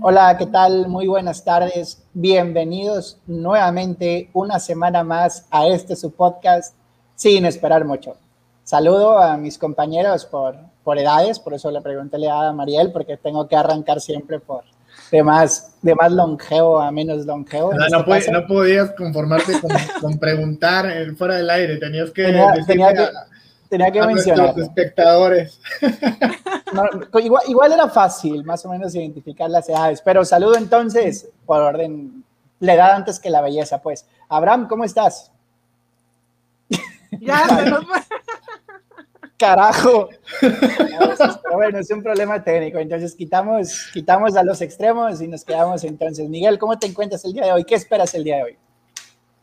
Hola, ¿qué tal? Muy buenas tardes. Bienvenidos nuevamente una semana más a este su podcast sin esperar mucho. Saludo a mis compañeros por, por edades, por eso le pregunté a Mariel, porque tengo que arrancar siempre por de más, de más longevo a menos longevo. No, este no, podías conformarte con, preguntar fuera del aire, tenías que tenía, que, tenía que mencionar. los espectadores. igual, era fácil, más o menos, identificar las edades, pero saludo entonces, por orden, la edad antes que la belleza, pues. Abraham, ¿cómo estás? Ya, se nos Carajo. Pero bueno, es un problema técnico. Entonces quitamos, quitamos a los extremos y nos quedamos entonces. Miguel, ¿cómo te encuentras el día de hoy? ¿Qué esperas el día de hoy?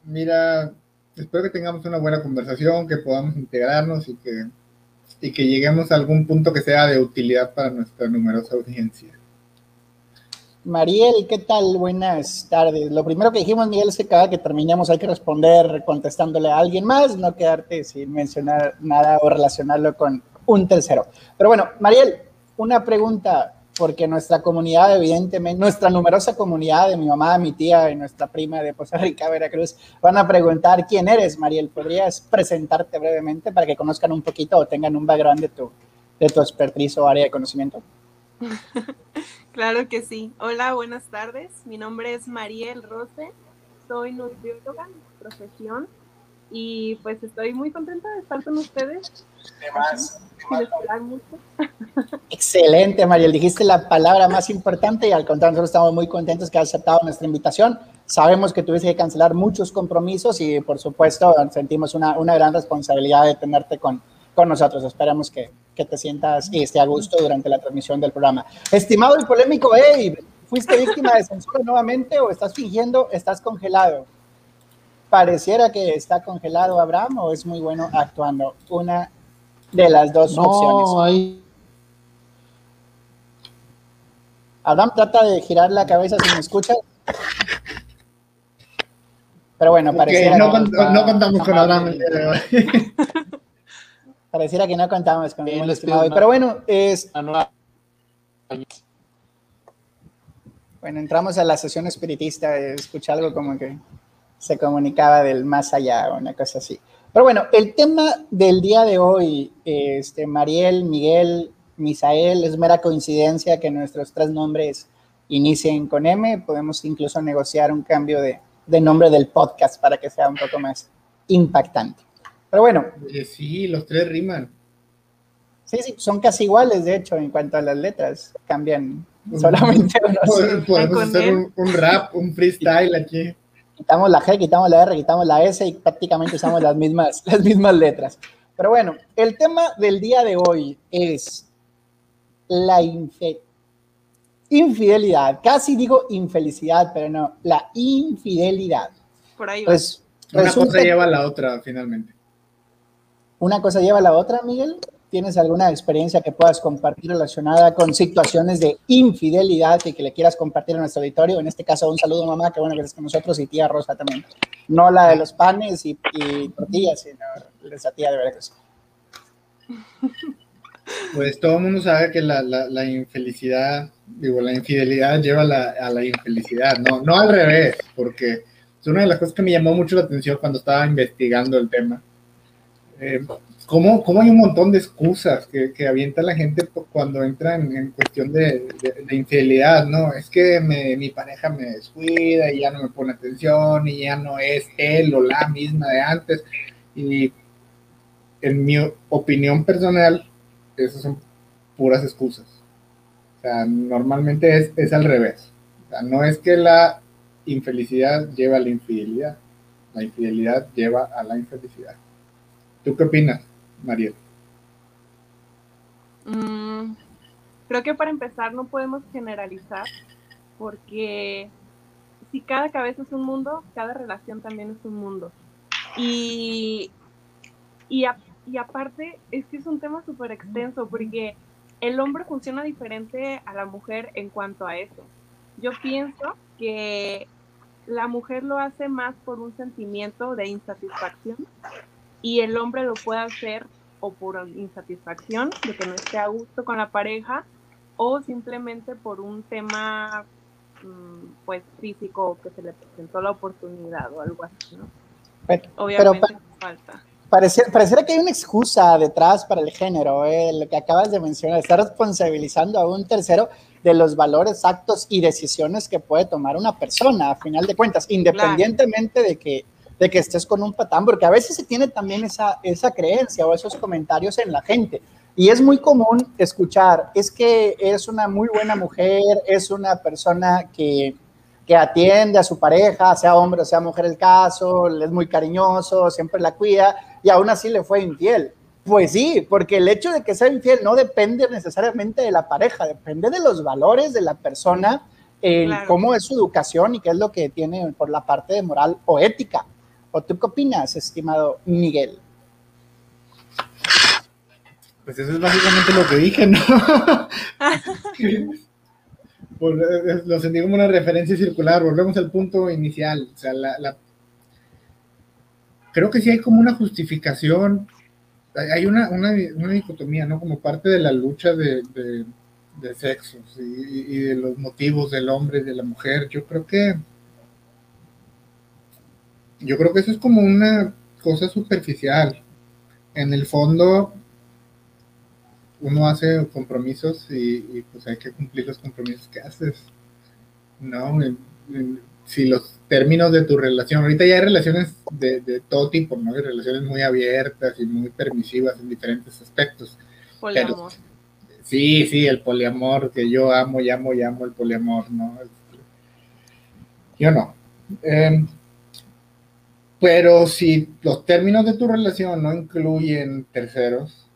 Mira, espero que tengamos una buena conversación, que podamos integrarnos y que, y que lleguemos a algún punto que sea de utilidad para nuestra numerosa audiencia. Mariel, ¿qué tal? Buenas tardes. Lo primero que dijimos, Miguel, es que cada que terminemos hay que responder contestándole a alguien más, no quedarte sin mencionar nada o relacionarlo con un tercero. Pero bueno, Mariel, una pregunta, porque nuestra comunidad, evidentemente, nuestra numerosa comunidad de mi mamá, mi tía y nuestra prima de Costa Rica, Veracruz, van a preguntar quién eres, Mariel. ¿Podrías presentarte brevemente para que conozcan un poquito o tengan un background de tu, de tu expertise o área de conocimiento? claro que sí. Hola, buenas tardes. Mi nombre es Mariel Rose. Soy nutrióloga profesión y pues estoy muy contenta de estar con ustedes. Excelente, Mariel. Dijiste la palabra más importante y al contrario, nosotros estamos muy contentos que has aceptado nuestra invitación. Sabemos que tuviste que cancelar muchos compromisos y por supuesto sentimos una, una gran responsabilidad de tenerte con, con nosotros. Esperamos que, que, te sientas y esté a gusto durante la transmisión del programa. Estimado y polémico Abe, ¿fuiste víctima de censura nuevamente o estás fingiendo, estás congelado? Pareciera que está congelado Abraham o es muy bueno actuando. Una de las dos opciones. Abraham trata de girar la cabeza si me escucha. Pero bueno, pareciera no, no, contamos con Abraham Pareciera que no contamos con el estimado. Pero bueno, es. Bueno, entramos a la sesión espiritista, escuché algo como que se comunicaba del más allá, o una cosa así. Pero bueno, el tema del día de hoy, este, Mariel, Miguel, Misael, es mera coincidencia que nuestros tres nombres inicien con M. Podemos incluso negociar un cambio de, de nombre del podcast para que sea un poco más impactante. Pero bueno. sí, los tres riman. Sí, sí, son casi iguales, de hecho, en cuanto a las letras. Cambian solamente unos. Podemos hacer un, rap, un freestyle aquí. Quitamos la G, quitamos la R, quitamos la S y prácticamente usamos las mismas, las mismas letras. Pero bueno, el tema del día de hoy es la infidelidad. Casi digo infelicidad, pero no, la infidelidad. Por ahí va. Pues, Una cosa lleva a la otra, finalmente una cosa lleva a la otra, Miguel. ¿Tienes alguna experiencia que puedas compartir relacionada con situaciones de infidelidad y que le quieras compartir a nuestro auditorio? En este caso, un saludo, mamá, que bueno que estás con nosotros, y tía Rosa también. No la de los panes y, tortillas, sino esa tía de Veracruz. Pues todo el mundo sabe que la, la, infelicidad, digo, la infidelidad lleva a la infelicidad, no, no al revés, porque es una de las cosas que me llamó mucho la atención cuando estaba investigando el tema eh, ¿cómo, ¿cómo, hay un montón de excusas que, avienta la gente cuando entra en, cuestión de, de, infidelidad, ¿no? Es que mi pareja me descuida y ya no me pone atención y ya no es él o la misma de antes. Y en mi opinión personal, esas son puras excusas. O sea, normalmente es, es al revés. O sea, no es que la infelicidad lleva a la infidelidad, la infidelidad lleva a la infelicidad. ¿Tú qué opinas, Mariel? Mm, creo que para empezar no podemos generalizar porque si cada cabeza es un mundo, cada relación también es un mundo. Y, y, y aparte es que es un tema súper extenso porque el hombre funciona diferente a la mujer en cuanto a eso. Yo pienso que la mujer lo hace más por un sentimiento de insatisfacción y el hombre lo puede hacer o por insatisfacción, de que no esté a gusto con la pareja, o simplemente por un tema mm, pues físico que se le presentó la oportunidad o algo así, ¿no? Obviamente falta. Pareciera, que hay una excusa detrás para el género, eh, lo que acabas de mencionar, está responsabilizando a un tercero de los valores, actos y decisiones que puede tomar una persona, a final de cuentas, independientemente de, que, de que estés con un patán, porque a veces se tiene también esa, esa creencia o esos comentarios en la gente. Y es muy común escuchar, es que es una muy buena mujer, es una persona que, que atiende a su pareja, sea hombre o sea mujer el caso, es muy cariñoso, siempre la cuida, y aún así le fue infiel. Pues sí, porque el hecho de que sea infiel no depende necesariamente de la pareja, depende de los valores de la persona, cómo es su educación y qué es lo que tiene por la parte de moral o ética. ¿O tú qué opinas, estimado Miguel? Pues eso es básicamente lo que dije, ¿no? Eh, lo sentí como una referencia circular, volvemos al punto inicial. O sea, la, creo que sí hay como una justificación, hay una, una, dicotomía, ¿no? Como parte de la lucha de, de, sexos y, y, de los motivos del hombre y de la mujer. Yo creo que. Yo creo que eso es como una cosa superficial. En el fondo, uno hace compromisos y, pues hay que cumplir los compromisos que haces. No, si los términos de tu relación, ahorita ya hay relaciones de, todo tipo, ¿no? Hay relaciones muy abiertas y muy permisivas en diferentes aspectos. Poliamor. sí, sí, el poliamor, que yo amo, y amo, y amo el poliamor, ¿no? Yo no. Em, pero si los términos de tu relación no incluyen terceros,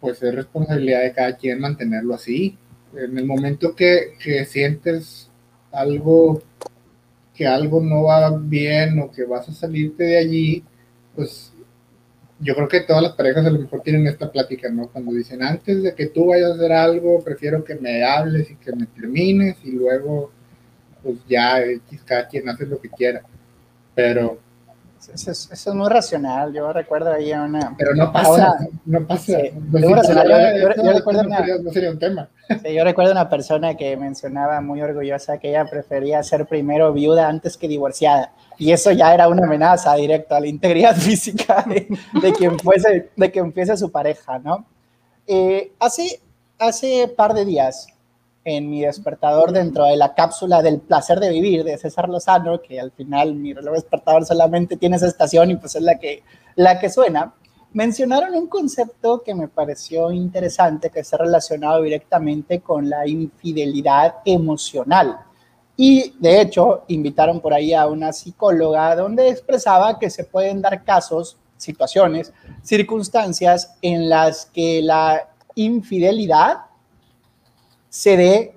pues es responsabilidad de cada quien mantenerlo así. En el momento que, sientes algo, que algo no va bien o que vas a salirte de allí, pues yo creo que todas las parejas a lo mejor tienen esta plática, ¿no? Cuando dicen, antes de que tú vayas a hacer algo, prefiero que me hables y que me termines y luego, pues ya, cada quien hace lo que quiera. Pero eso es, muy racional. Yo recuerdo ahí a una. Pero no pasa. no pasa. yo, recuerdo una, no sería un tema. yo recuerdo una persona que mencionaba muy orgullosa que ella prefería ser primero viuda antes que divorciada. Y eso ya era una amenaza directa a la integridad física de, quien, fuese, de quien fuese su pareja, ¿no? Eh, hace, hace par de días en mi despertador dentro de la cápsula del placer de vivir de César Lozano, que al final mi reloj despertador solamente tiene esa estación y pues es la que, la que suena, mencionaron un concepto que me pareció interesante, que está relacionado directamente con la infidelidad emocional. Y de hecho, invitaron por ahí a una psicóloga donde expresaba que se pueden dar casos, situaciones, circunstancias en las que la infidelidad se dé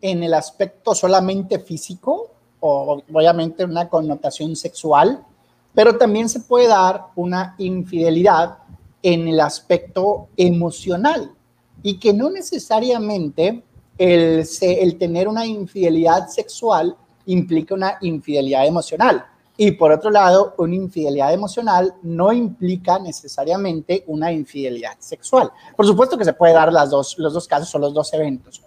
en el aspecto solamente físico o obviamente una connotación sexual, pero también se puede dar una infidelidad en el aspecto emocional y que no necesariamente el, tener una infidelidad sexual implica una infidelidad emocional. Y por otro lado, una infidelidad emocional no implica necesariamente una infidelidad sexual. Por supuesto que se puede dar las dos, los dos casos o los dos eventos.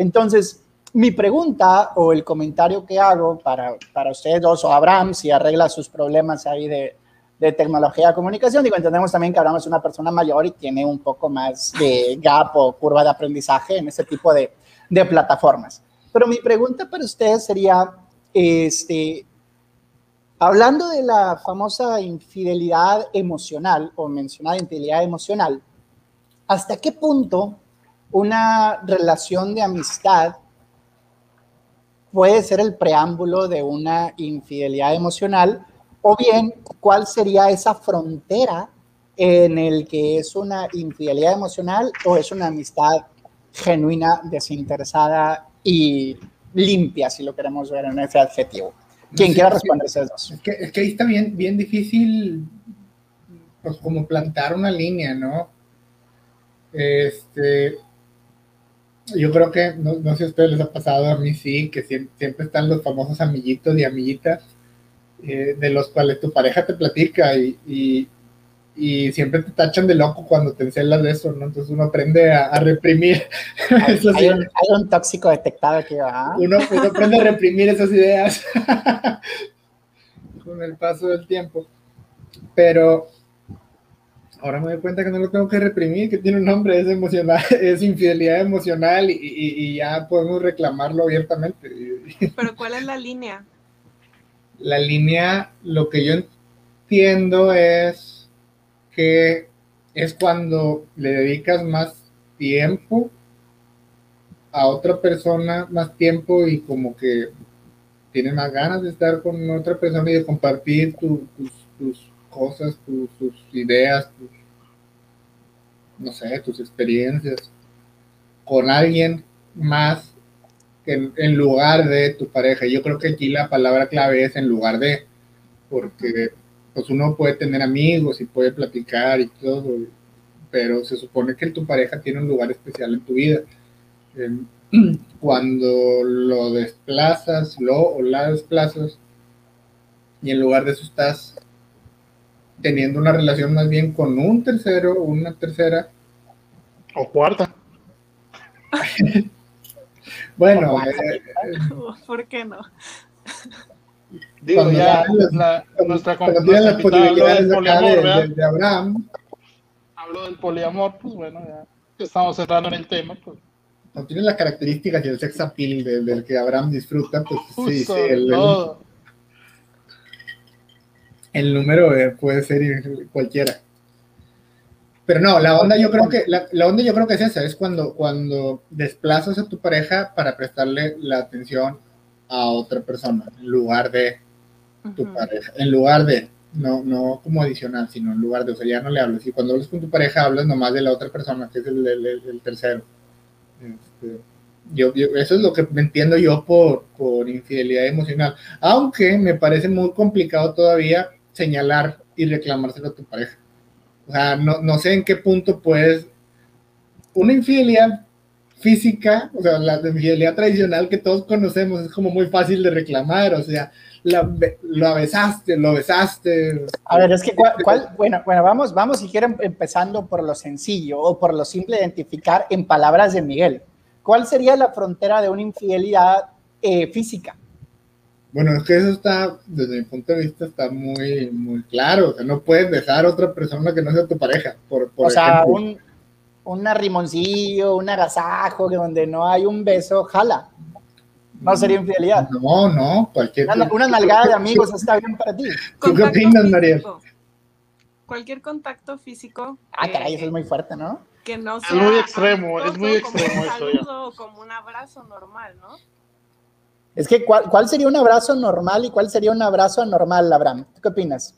Entonces, mi pregunta o el comentario que hago para, para ustedes dos o Abraham, si arregla sus problemas ahí de, de tecnología de comunicación, digo, entendemos también que Abraham es una persona mayor y tiene un poco más de gap o curva de aprendizaje en ese tipo de, de plataformas. Pero mi pregunta para ustedes sería, este, Hablando de la famosa infidelidad emocional o mencionada infidelidad emocional, ¿hasta qué punto una relación de amistad puede ser el preámbulo de una infidelidad emocional? O bien, ¿cuál sería esa frontera en el que es una infidelidad emocional o es una amistad genuina, desinteresada y limpia, si lo queremos ver en ese adjetivo? Quien quiera responder esas dos. Es que, es que ahí está bien, bien difícil, pues como plantar una línea, ¿no? Este, yo creo que, no, sé si a ustedes les ha pasado, a mí sí, que siempre, están los famosos amiguitos y amiguitas, eh, de los cuales tu pareja te platica y, y siempre te tachan de loco cuando te encelas de eso, ¿no? Entonces uno aprende a, reprimir. Hay, hay, un, tóxico detectado aquí, ¿ah? Uno, uno aprende a reprimir esas ideas con el paso del tiempo. Pero ahora me doy cuenta que no lo tengo que reprimir, que tiene un nombre, es emocional, es infidelidad emocional y, y ya podemos reclamarlo abiertamente. Pero ¿cuál es la línea? La línea, lo que yo entiendo es que es cuando le dedicas más tiempo a otra persona, más tiempo y como que tiene más ganas de estar con otra persona y de compartir tus, cosas, tus, ideas, no sé, tus experiencias con alguien más que en, lugar de tu pareja. Yo creo que aquí la palabra clave es en lugar de, porque pues uno puede tener amigos y puede platicar y todo, pero se supone que tu pareja tiene un lugar especial en tu vida. Cuando lo desplazas, lo o la desplazas, y en lugar de eso estás teniendo una relación más bien con un tercero o una tercera. O cuarta. bueno, eh, ¿por qué no? Digo, ya la, nuestra, cuando tiene las posibilidades de, poliamor, de, Abraham. Hablo del poliamor, pues bueno, ya estamos entrando en el tema. Pues. Cuando tiene las características y el sex appeal del, que Abraham disfruta, pues sí, sí, el, el, número eh, puede ser cualquiera. Pero no, la onda yo creo que la, la, onda yo creo que es esa, es cuando, cuando desplazas a tu pareja para prestarle la atención a otra persona en lugar de tu pareja, en lugar de, no, no como adicional, sino en lugar de, o sea, ya no le hablas. Y cuando hablas con tu pareja, hablas nomás de la otra persona, que es el, el, tercero. Este, yo, eso es lo que entiendo yo por, por infidelidad emocional. Aunque me parece muy complicado todavía señalar y reclamárselo a tu pareja. O sea, no, no sé en qué punto puedes. Una infidelidad física, o sea, la infidelidad tradicional que todos conocemos, es como muy fácil de reclamar, o sea, lo besaste, lo besaste. A ver, es que, ¿cuál, bueno, bueno, vamos, vamos si quieren empezando por lo sencillo o por lo simple de identificar en palabras de Miguel. ¿Cuál sería la frontera de una infidelidad eh, física? Bueno, es que eso está, desde mi punto de vista, está muy, muy claro. O sea, no puedes besar a otra persona que no sea tu pareja. Por, por o sea, un, un arrimoncillo, un agasajo, que donde no hay un beso, jala. No sería infidelidad. No, no, cualquier. Una, nalgada de amigos está bien para ti. ¿Tú qué opinas, María? Cualquier contacto físico. Ah, caray, eso es muy fuerte, ¿no? Que no sea. Es muy extremo, es muy extremo como un saludo, como un abrazo normal, ¿no? Es que, ¿cuál, ¿cuál, sería un abrazo normal y cuál sería un abrazo anormal, Abraham? ¿Tú qué opinas?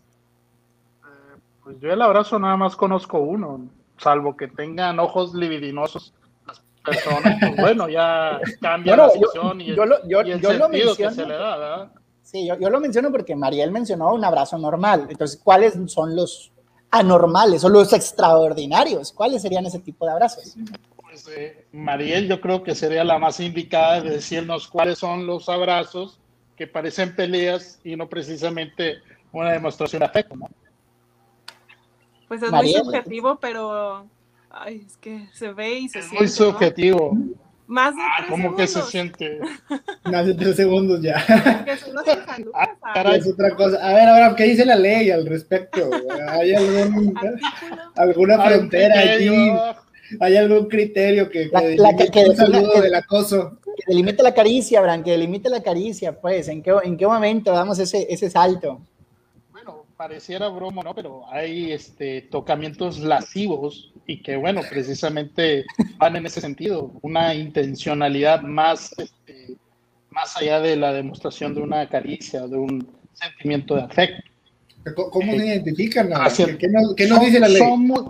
Eh, pues yo el abrazo nada más conozco uno salvo que tengan ojos libidinosos las personas, pues bueno, ya cambia la situación y el, sentido que se le da, ¿verdad? Sí, yo, lo menciono porque Mariel mencionó un abrazo normal. Entonces, ¿cuáles son los anormales o los extraordinarios? ¿Cuáles serían ese tipo de abrazos? Pues eh, Mariel yo creo que sería la más indicada de decirnos cuáles son los abrazos que parecen peleas y no precisamente una demostración de afecto, ¿no? Pues es muy subjetivo, pero ay, es que se ve y se es siente. Muy subjetivo. Más de ah, ¿Cómo que se siente? Más de tres segundos ya. ah, es otra cosa. A ver, ahora, ¿qué dice la ley al respecto? ¿Hay algún, alguna frontera aquí? ¿Hay algún criterio que, que, la, que, que saludo del acoso? Que delimite la caricia, Bran, que delimite la caricia, pues. ¿En qué, en qué momento damos ese, ese salto? pareciera broma, ¿no? Pero hay este, tocamientos lascivos y que, bueno, precisamente van en ese sentido, una intencionalidad más, este, más allá de la demostración de una caricia, de un sentimiento de afecto. ¿Cómo se identifican? ¿Qué, nos, ¿Qué, nos, dice la ley? Son muy,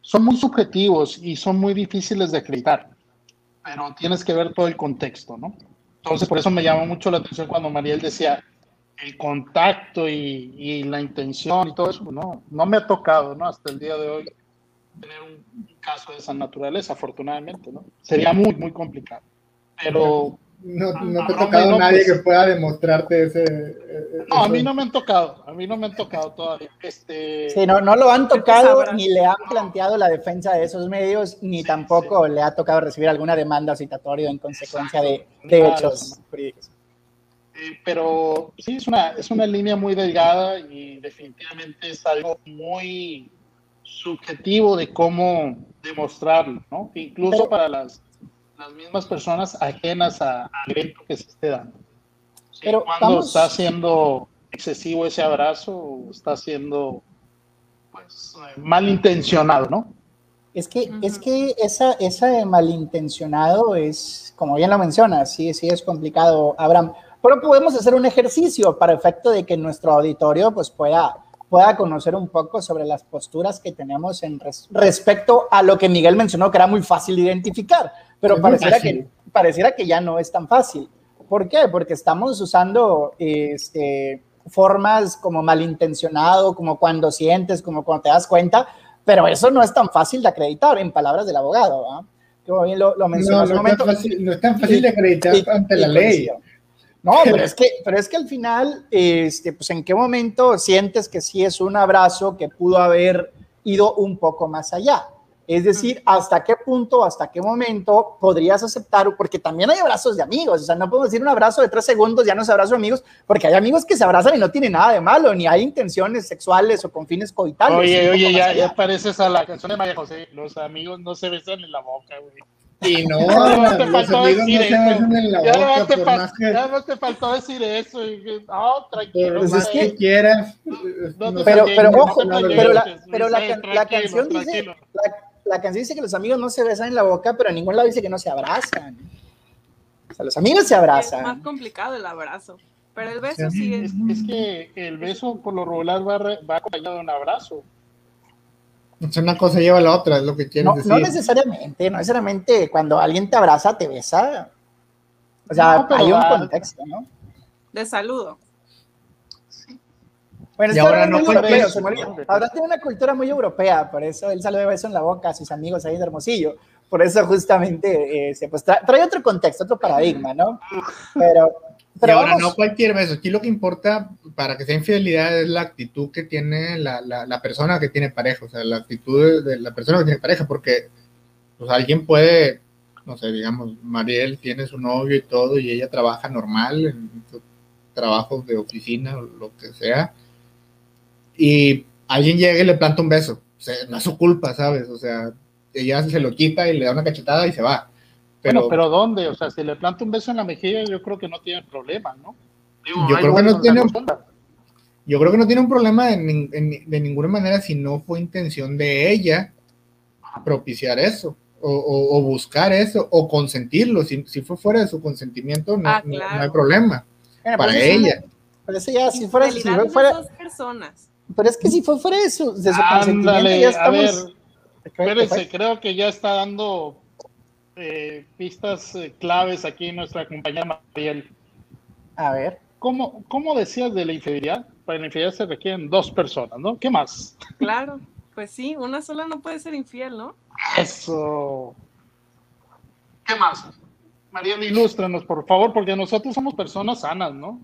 son muy subjetivos y son muy difíciles de acreditar, pero tienes que ver todo el contexto, ¿no? Entonces, por eso me llama mucho la atención cuando Mariel decía, el contacto y, la intención y todo eso, pues no, no me ha tocado, ¿no? Hasta el día de hoy tener un caso de esa naturaleza, afortunadamente, ¿no? Sería muy, muy complicado. Pero No, no te ha tocado nadie pues. que pueda demostrarte ese. Eh, no, a mí no me han tocado, a mí no me han tocado todavía. Este... Sí, no, no lo han tocado, ni le han planteado la defensa de esos medios, ni tampoco le ha tocado recibir alguna demanda citatoria en consecuencia de, de hechos jurídicos. pero sí, es una, es una línea muy delgada y definitivamente es algo muy subjetivo de cómo demostrarlo, ¿no? Incluso para las las mismas personas ajenas al evento que se esté dando. Pero cuando está siendo excesivo ese abrazo está siendo pues, malintencionado, ¿no? Es que, es que esa, ese malintencionado es, como bien lo mencionas, sí, sí es complicado, Abraham. Pero podemos hacer un ejercicio para efecto de que nuestro auditorio pues, pueda, pueda conocer un poco sobre las posturas que tenemos en respecto a lo que Miguel mencionó, que era muy fácil de identificar pero pareciera que, pareciera que ya no es tan fácil. ¿Por qué? Porque estamos usando este, formas como malintencionado, como cuando sientes, como cuando te das cuenta, pero eso no es tan fácil de acreditar, en palabras del abogado. ¿ah? Como bien lo, lo mencionó no, no, momento. no es tan fácil de acreditar ante la ley. No, pero es que, pero es que al final, este, pues en qué momento sientes que sí es un abrazo que pudo haber ido un poco más allá. Es decir, hasta qué punto, hasta qué momento podrías aceptar, porque también hay abrazos de amigos, o sea, no podemos decir un abrazo de tres segundos, ya no es abrazo de amigos, porque hay amigos que se abrazan y no tienen nada de malo, ni hay intenciones sexuales o con fines coitales. Oye, oye, ya, ya, pareces a la canción de María José, los amigos no se besan en la boca, güey. Y no, no te faltó decir eso. Ya no te faltó decir eso. Y, no, tranquilo. Pues es que quieras. pero, pero, ojo, pero la, pero la, la canción dice, la canción dice que los amigos no se besan en la boca, pero en ningún lado dice que no se abrazan. O sea, los amigos se abrazan. Es más complicado el abrazo, pero el beso sí, es. Es que el beso por lo regular va, va acompañado de un abrazo. Sea, una cosa lleva a la otra, es lo que quieres no, decir. No necesariamente, no necesariamente cuando alguien te abraza, te besa. O sea, hay un contexto, ¿no? De saludo. Bueno, ahora no europeo, ahora tiene una cultura muy europea, por eso él sale de beso en la boca a sus amigos ahí de Hermosillo. Por eso justamente eh, se, pues, trae, otro contexto, otro paradigma, ¿no? Pero, pero ahora no cualquier beso. Aquí lo que importa para que sea infidelidad es la actitud que tiene la, la, persona que tiene pareja, o sea, la actitud de la persona que tiene pareja, porque pues, alguien puede, no sé, digamos, Mariel tiene su novio y todo, y ella trabaja normal en su trabajo de oficina o lo que sea y alguien llega y le planta un beso. O sea, no es su culpa, ¿sabes? O sea, ella se lo quita y le da una cachetada y se va. Pero, pero ¿dónde? O sea, si le planta un beso en la mejilla, yo creo que no tiene problema, ¿no? yo creo que no tiene yo creo que no tiene un problema de, ninguna manera si no fue intención de ella propiciar eso o, buscar eso o consentirlo. Si, fue fuera de su consentimiento, no, ah, hay problema para ella. pero eso ya, si fuera, si fuera, dos personas pero es que si fue fuera de su, de Ándale, A ver, espérense, creo que ya está dando eh, pistas eh, claves aquí nuestra compañera Mariel. A ver. ¿Cómo, ¿Cómo decías de la infidelidad? Para la infidelidad se requieren dos personas, ¿no? ¿Qué más? Claro, pues sí, una sola no puede ser infiel, ¿no? Eso. ¿Qué más? Mariel, ilústranos, por favor, porque nosotros somos personas sanas, ¿no?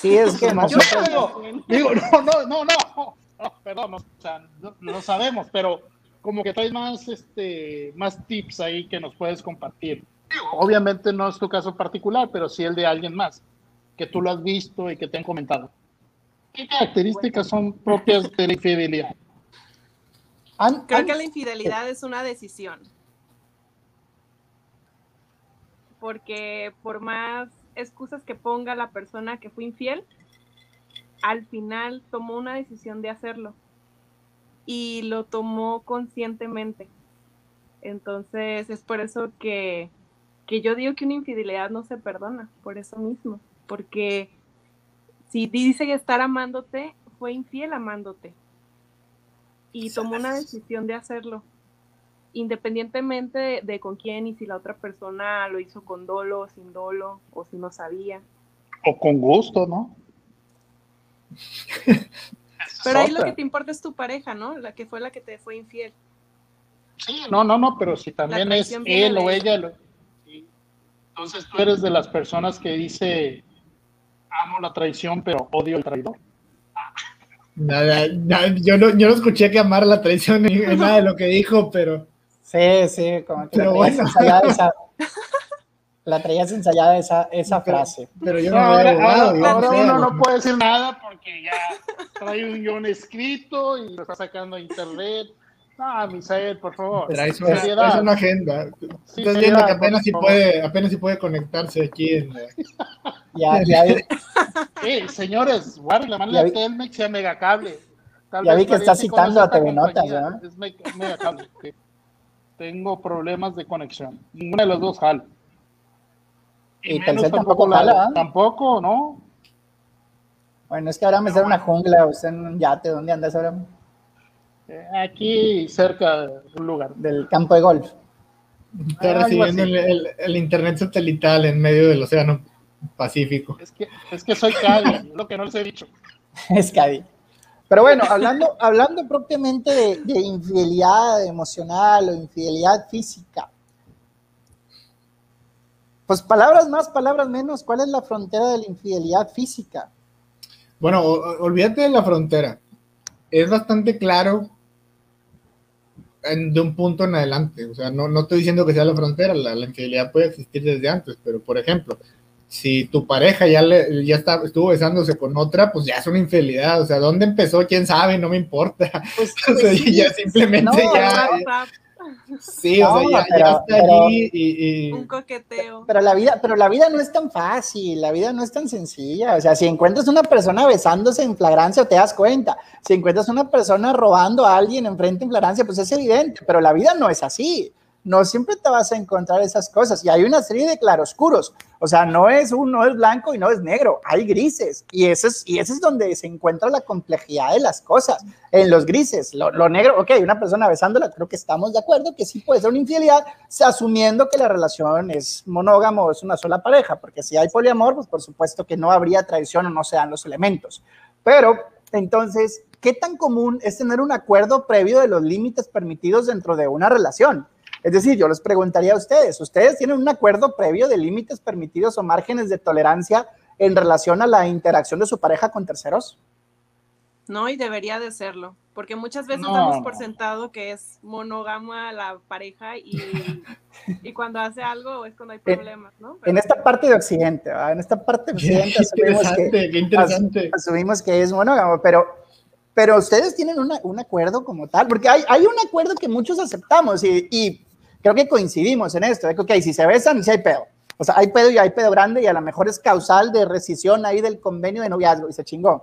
Sí, es que más digo, digo, no, no, no, no, perdón, o sea, no, sabemos, pero como que traes más, este, más tips ahí que nos puedes compartir. Obviamente no es tu caso particular, pero sí el de alguien más, que tú lo has visto y que te han comentado. ¿Qué características son propias de la infidelidad? Creo que la infidelidad es una decisión. Porque por más excusas que ponga la persona que fue infiel, al final tomó una decisión de hacerlo y lo tomó conscientemente. Entonces es por eso que, que yo digo que una infidelidad no se perdona, por eso mismo, porque si dice estar amándote, fue infiel amándote y tomó una decisión de hacerlo independientemente de, con quién y si la otra persona lo hizo con dolo o sin dolo o si no sabía. O con gusto, ¿no? pero ahí lo que te importa es tu pareja, ¿no? La que fue la que te fue infiel. Sí, no, no, no, pero si también es él o ella. Entonces tú eres de las personas que dice, amo la traición, pero odio el traidor. Nada, yo, no, yo no escuché que amar la traición en, nada de lo que dijo, pero... Sí, sí, como que pero bueno. esa, la traías ensayada esa, esa frase. Pero yo no, ahora, ahora, uno no puede decir nada porque ya trae un guion escrito y lo está sacando a internet. Ah, Misael, por favor. Traes una, traes una agenda. Sí, Estás viendo que apenas si, puede, apenas si puede conectarse aquí en... ya, ya. eh, señores, guarden la mano a Telmex y a Megacable. Tal ya vi que está citando a TV Notas, ¿verdad? Es Megacable. Tengo problemas de conexión. Ninguna de las dos jala. Y, Telcel tampoco jala, Tampoco, ¿no? Bueno, es que ahora me sale una jungla, usted en un yate, ¿dónde andas ahora? Eh, aquí cerca de un lugar. Del campo de golf. Está recibiendo el, internet satelital en medio del océano Pacífico. Es que, es que soy Cadi, lo que no les he dicho. es Cadi. Pero bueno, hablando, hablando propiamente de, de, infidelidad emocional o infidelidad física, pues palabras más, palabras menos, ¿cuál es la frontera de la infidelidad física? Bueno, olvídate de la frontera. Es bastante claro de un punto en adelante. O sea, no, no estoy diciendo que sea la frontera, la, infidelidad puede existir desde antes, pero por ejemplo, si tu pareja ya, le, ya está, estuvo besándose con otra, pues ya es una infidelidad. O sea, ¿dónde empezó? ¿Quién sabe? No me importa. Pues, o sea, pues ya simplemente ya... Sí, o sea, ya, está ahí y, Un coqueteo. Pero la, vida, pero la vida no es tan fácil, la vida no es tan sencilla. O sea, si encuentras una persona besándose en flagrancia, te das cuenta. Si encuentras una persona robando a alguien enfrente en flagrancia, pues es evidente, pero la vida no es así no siempre te vas a encontrar esas cosas. Y hay una serie de claroscuros. O sea, no es uno es blanco y no es negro, hay grises. Y ese es, y ese es donde se encuentra la complejidad de las cosas. En los grises, lo, negro, ok, una persona besándola, creo que estamos de acuerdo que sí puede ser una infidelidad, asumiendo que la relación es monógamo, es una sola pareja, porque si hay poliamor, pues por supuesto que no habría traición o no se dan los elementos. Pero entonces, ¿qué tan común es tener un acuerdo previo de los límites permitidos dentro de una relación? Es decir, yo les preguntaría a ustedes, ¿ustedes tienen un acuerdo previo de límites permitidos o márgenes de tolerancia en relación a la interacción de su pareja con terceros? No, y debería de serlo, porque muchas veces damos por sentado que es monógama la pareja y, y, cuando hace algo es cuando hay problemas, ¿no? En esta parte de Occidente, en esta parte de Occidente asumimos, que, qué interesante. asumimos que es monógamo, pero, pero ustedes tienen un acuerdo como tal, porque hay, hay un acuerdo que muchos aceptamos y, y creo que coincidimos en esto, ¿eh? que si se besan, si hay pedo. O sea, hay pedo y hay pedo grande y a lo mejor es causal de rescisión ahí del convenio de noviazgo y se chingó.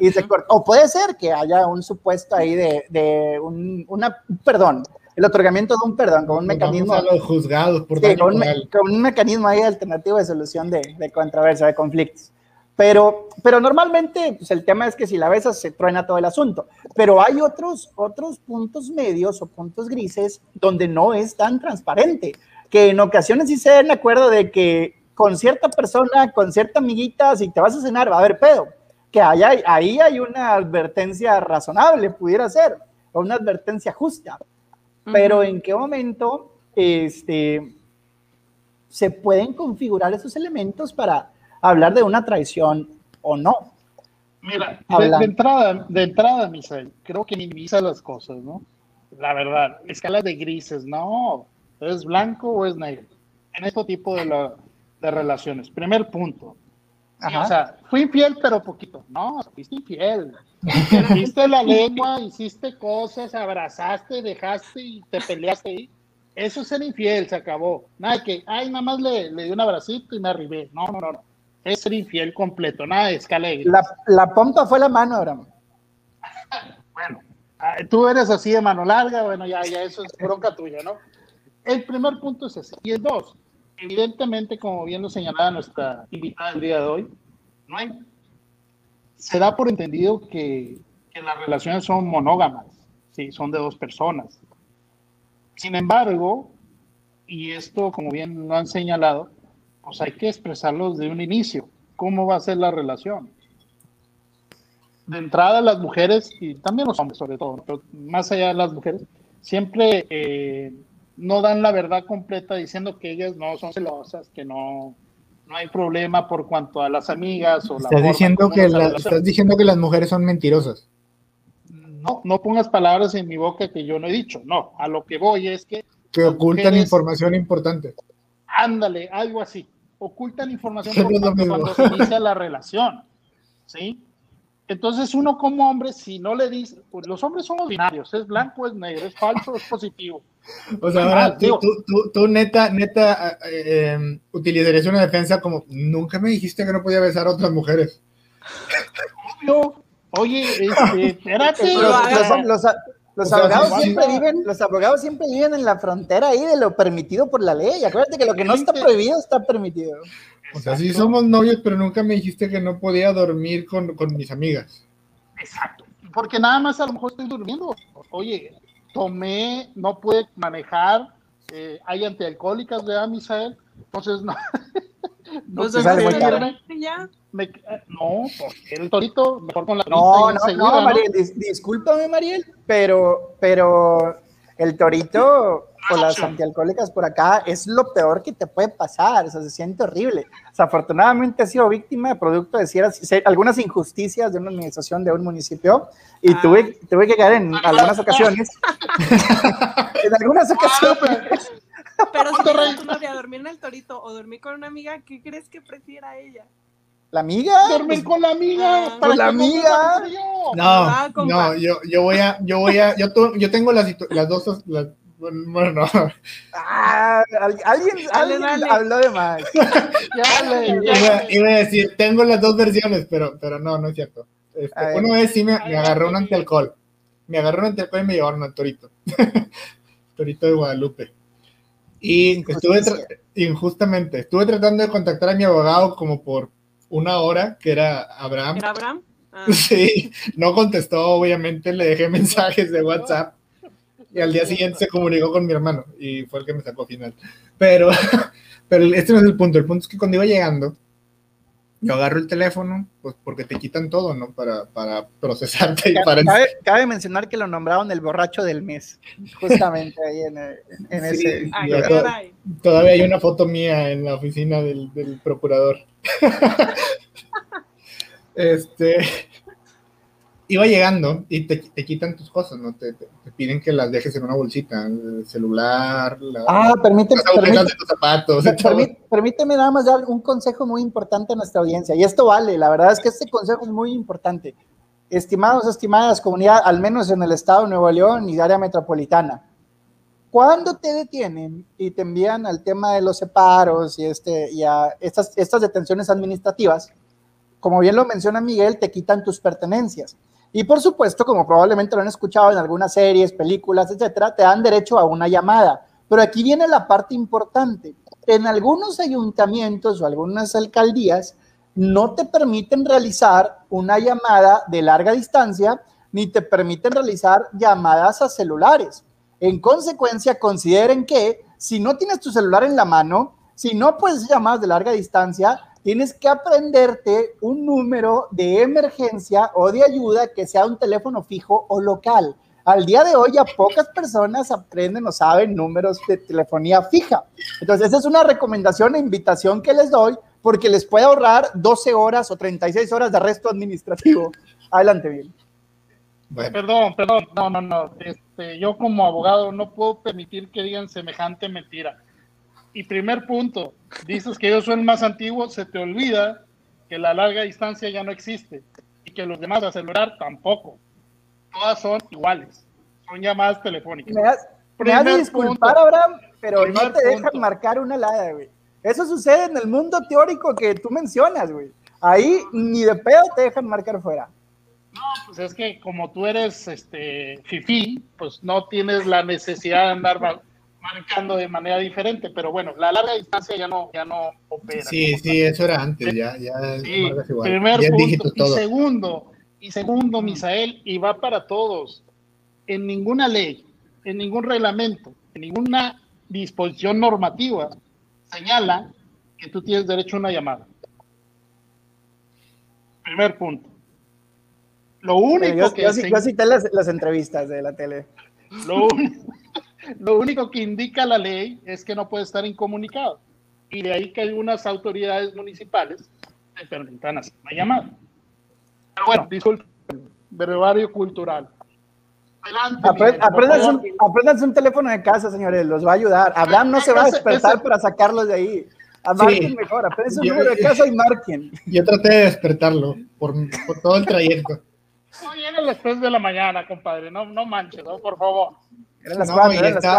Y se cortó. O puede ser que haya un supuesto ahí de, de un, una, perdón, el otorgamiento de un perdón con un mecanismo. A los juzgados por sí, con, un, con, un, mecanismo ahí alternativo de solución de, de controversia, de conflictos. Pero, pero normalmente pues, el tema es que si la besas se truena todo el asunto. Pero hay otros, otros puntos medios o puntos grises donde no es tan transparente, que en ocasiones sí se dan de acuerdo de que con cierta persona, con cierta amiguita, si te vas a cenar va a haber pedo. Que haya, ahí hay una advertencia razonable, pudiera ser, o una advertencia justa. Pero en qué momento este, se pueden configurar esos elementos para hablar de una traición o no. Mira, de, entrada, de entrada, Misael, creo que minimiza las cosas, ¿no? La verdad, escala de grises, no, es blanco o es negro. En este tipo de, de relaciones. Primer punto. o sea, fui infiel, pero poquito. No, fuiste infiel. Hiciste la lengua, hiciste cosas, abrazaste, dejaste y te peleaste. Eso es ser infiel, se acabó. Nada que, ay, nada más le, le di un abracito y me arribé. No, no, no es ser infiel completo, nada de escala La, la pompa fue la mano, Abraham. bueno, ah, tú eres así de mano larga, bueno, ya, ya eso es bronca tuya, ¿no? El primer punto es ese. Y el dos, evidentemente, como bien lo señalaba nuestra invitada el día de hoy, no hay, se da por entendido que, que las relaciones son monógamas, sí, son de dos personas. Sin embargo, y esto, como bien lo han señalado, pues hay que expresarlos de un inicio. ¿Cómo va a ser la relación? De entrada, las mujeres, y también los hombres sobre todo, pero más allá de las mujeres, siempre eh, no dan la verdad completa diciendo que ellas no son celosas, que no, no hay problema por cuanto a las amigas o estás diciendo que estás diciendo que las mujeres son mentirosas. No no pongas palabras en mi boca que yo no he dicho. No a lo que voy es que que ocultan información importante ándale algo así ocultan información cuando se inicia la relación sí entonces uno como hombre si no le dice pues los hombres somos binarios es blanco es negro es falso es positivo o sea, ahora tú, tú, neta, neta, eh, em, utilizarías una defensa como, nunca me dijiste que no podía besar a otras mujeres. Obvio. Oye, este, espérate. Los, abogados siempre viven, los abogados siempre viven en la frontera ahí de lo permitido por la ley. Acuérdate que lo que no está prohibido está permitido. O sea, sí somos novios, pero nunca me dijiste que no podía dormir con, con mis amigas. Exacto. Porque nada más a lo mejor estoy durmiendo. Oye, tomé, no pude manejar, eh, hay antialcohólicas, de Misael? Entonces, no. no pues. Me, no, el torito, mejor con la No, no, no, Mariel, discúlpame, Mariel, pero, pero el torito o las antialcohólicas por acá es lo peor que te puede pasar, o sea, se siente horrible. Desafortunadamente he sido víctima de producto de ciertas, algunas injusticias de una administración de un municipio y ah. tuve, tuve que caer en algunas ocasiones. en algunas ocasiones. Pero si tu novia dormir en el torito o dormir con una amiga, ¿qué crees que prefiera ella? ¿La amiga? Dormir con la amiga. Ah. ¿Con la amiga? No, ah, no, yo, yo voy a, yo voy a, yo, yo tengo las, las dos, las, bueno, ah, alguien, alguien habló de más. iba, a decir, tengo las dos versiones, pero, pero no, no es cierto. Este, uno es sí me, me agarró un antialcohol. Me agarró un antialcohol y me llevaron al torito. torito de Guadalupe. Y estuve injustamente, estuve tratando de contactar a mi abogado como por una hora, que era Abraham. ¿Era Abraham? Ah. Sí, no contestó, obviamente, le dejé mensajes de WhatsApp y al día siguiente se comunicó con mi hermano y fue el que me sacó final. Pero, pero este no es el punto. El punto es que cuando iba llegando, yo agarro el teléfono, pues porque te quitan todo, ¿no? Para, para procesarte y para... Cabe, mencionar que lo nombraron el borracho del mes, justamente ahí en, en, ese... todavía hay una foto mía en la oficina del, del procurador. este iba llegando y te, te, quitan tus cosas, ¿no? Te, te, piden que las dejes en una bolsita, el celular, ah, permíteme, las de tus zapatos. permíteme nada más dar un consejo muy importante a nuestra audiencia, y esto vale, la verdad es que este consejo es muy importante. Estimados, estimadas comunidad, al menos en el estado de Nuevo León y área metropolitana, cuando te detienen y te envían al tema de los separos y, este, y a estas, estas detenciones administrativas, como bien lo menciona Miguel, te quitan tus pertenencias. Y por supuesto, como probablemente lo han escuchado en algunas series, películas, etcétera, te dan derecho a una llamada. Pero aquí viene la parte importante. En algunos ayuntamientos o algunas alcaldías no te permiten realizar una llamada de larga distancia ni te permiten realizar llamadas a celulares. En consecuencia, consideren que si no tienes tu celular en la mano, si no puedes llamar de larga distancia, tienes que aprenderte un número de emergencia o de ayuda que sea un teléfono fijo o local. Al día de hoy, a pocas personas aprenden o saben números de telefonía fija. Entonces, esa es una recomendación e invitación que les doy porque les puede ahorrar 12 horas o 36 horas de arresto administrativo. Adelante, bien. Perdón, perdón, no, no, no. Este, yo como abogado no puedo permitir que digan semejante mentira. Y primer punto, dices que yo soy el más antiguo, se te olvida que la larga distancia ya no existe y que los demás a celular tampoco. Todas son iguales, son llamadas telefónicas. Me has, de disculpar, Abraham, pero no te dejan marcar una lada, güey. Eso sucede en el mundo teórico que tú mencionas, güey. Ahí ni de pedo te dejan marcar fuera. No, pues es que como tú eres este fifi, pues no tienes la necesidad de andar marcando de manera diferente, pero bueno, la larga distancia ya no, ya no opera. Sí, sí, eso era antes, ya, ya sí, Primer punto, y segundo, y segundo, Misael, y va para todos, en ninguna ley, en ningún reglamento, en ninguna disposición normativa señala que tú tienes derecho a una llamada. Primer punto. Lo único que... Yo, cité las, las entrevistas de la tele. Lo único lo único que indica la ley es que no puede estar incomunicado. Y de ahí que algunas autoridades municipales te permitan hacer una llamada. Pero bueno, disculpen, brevario cultural. Adelante, apréndanse, un, teléfono de casa, señores, los va a ayudar. Abraham no se va a despertar para sacarlos de ahí. A marquen mejor, apréndense un número de casa y marquen. Yo traté de despertarlo por, por todo el trayecto. No lleguen a las 3 de la mañana, compadre, no, no manches, ¿no? por favor.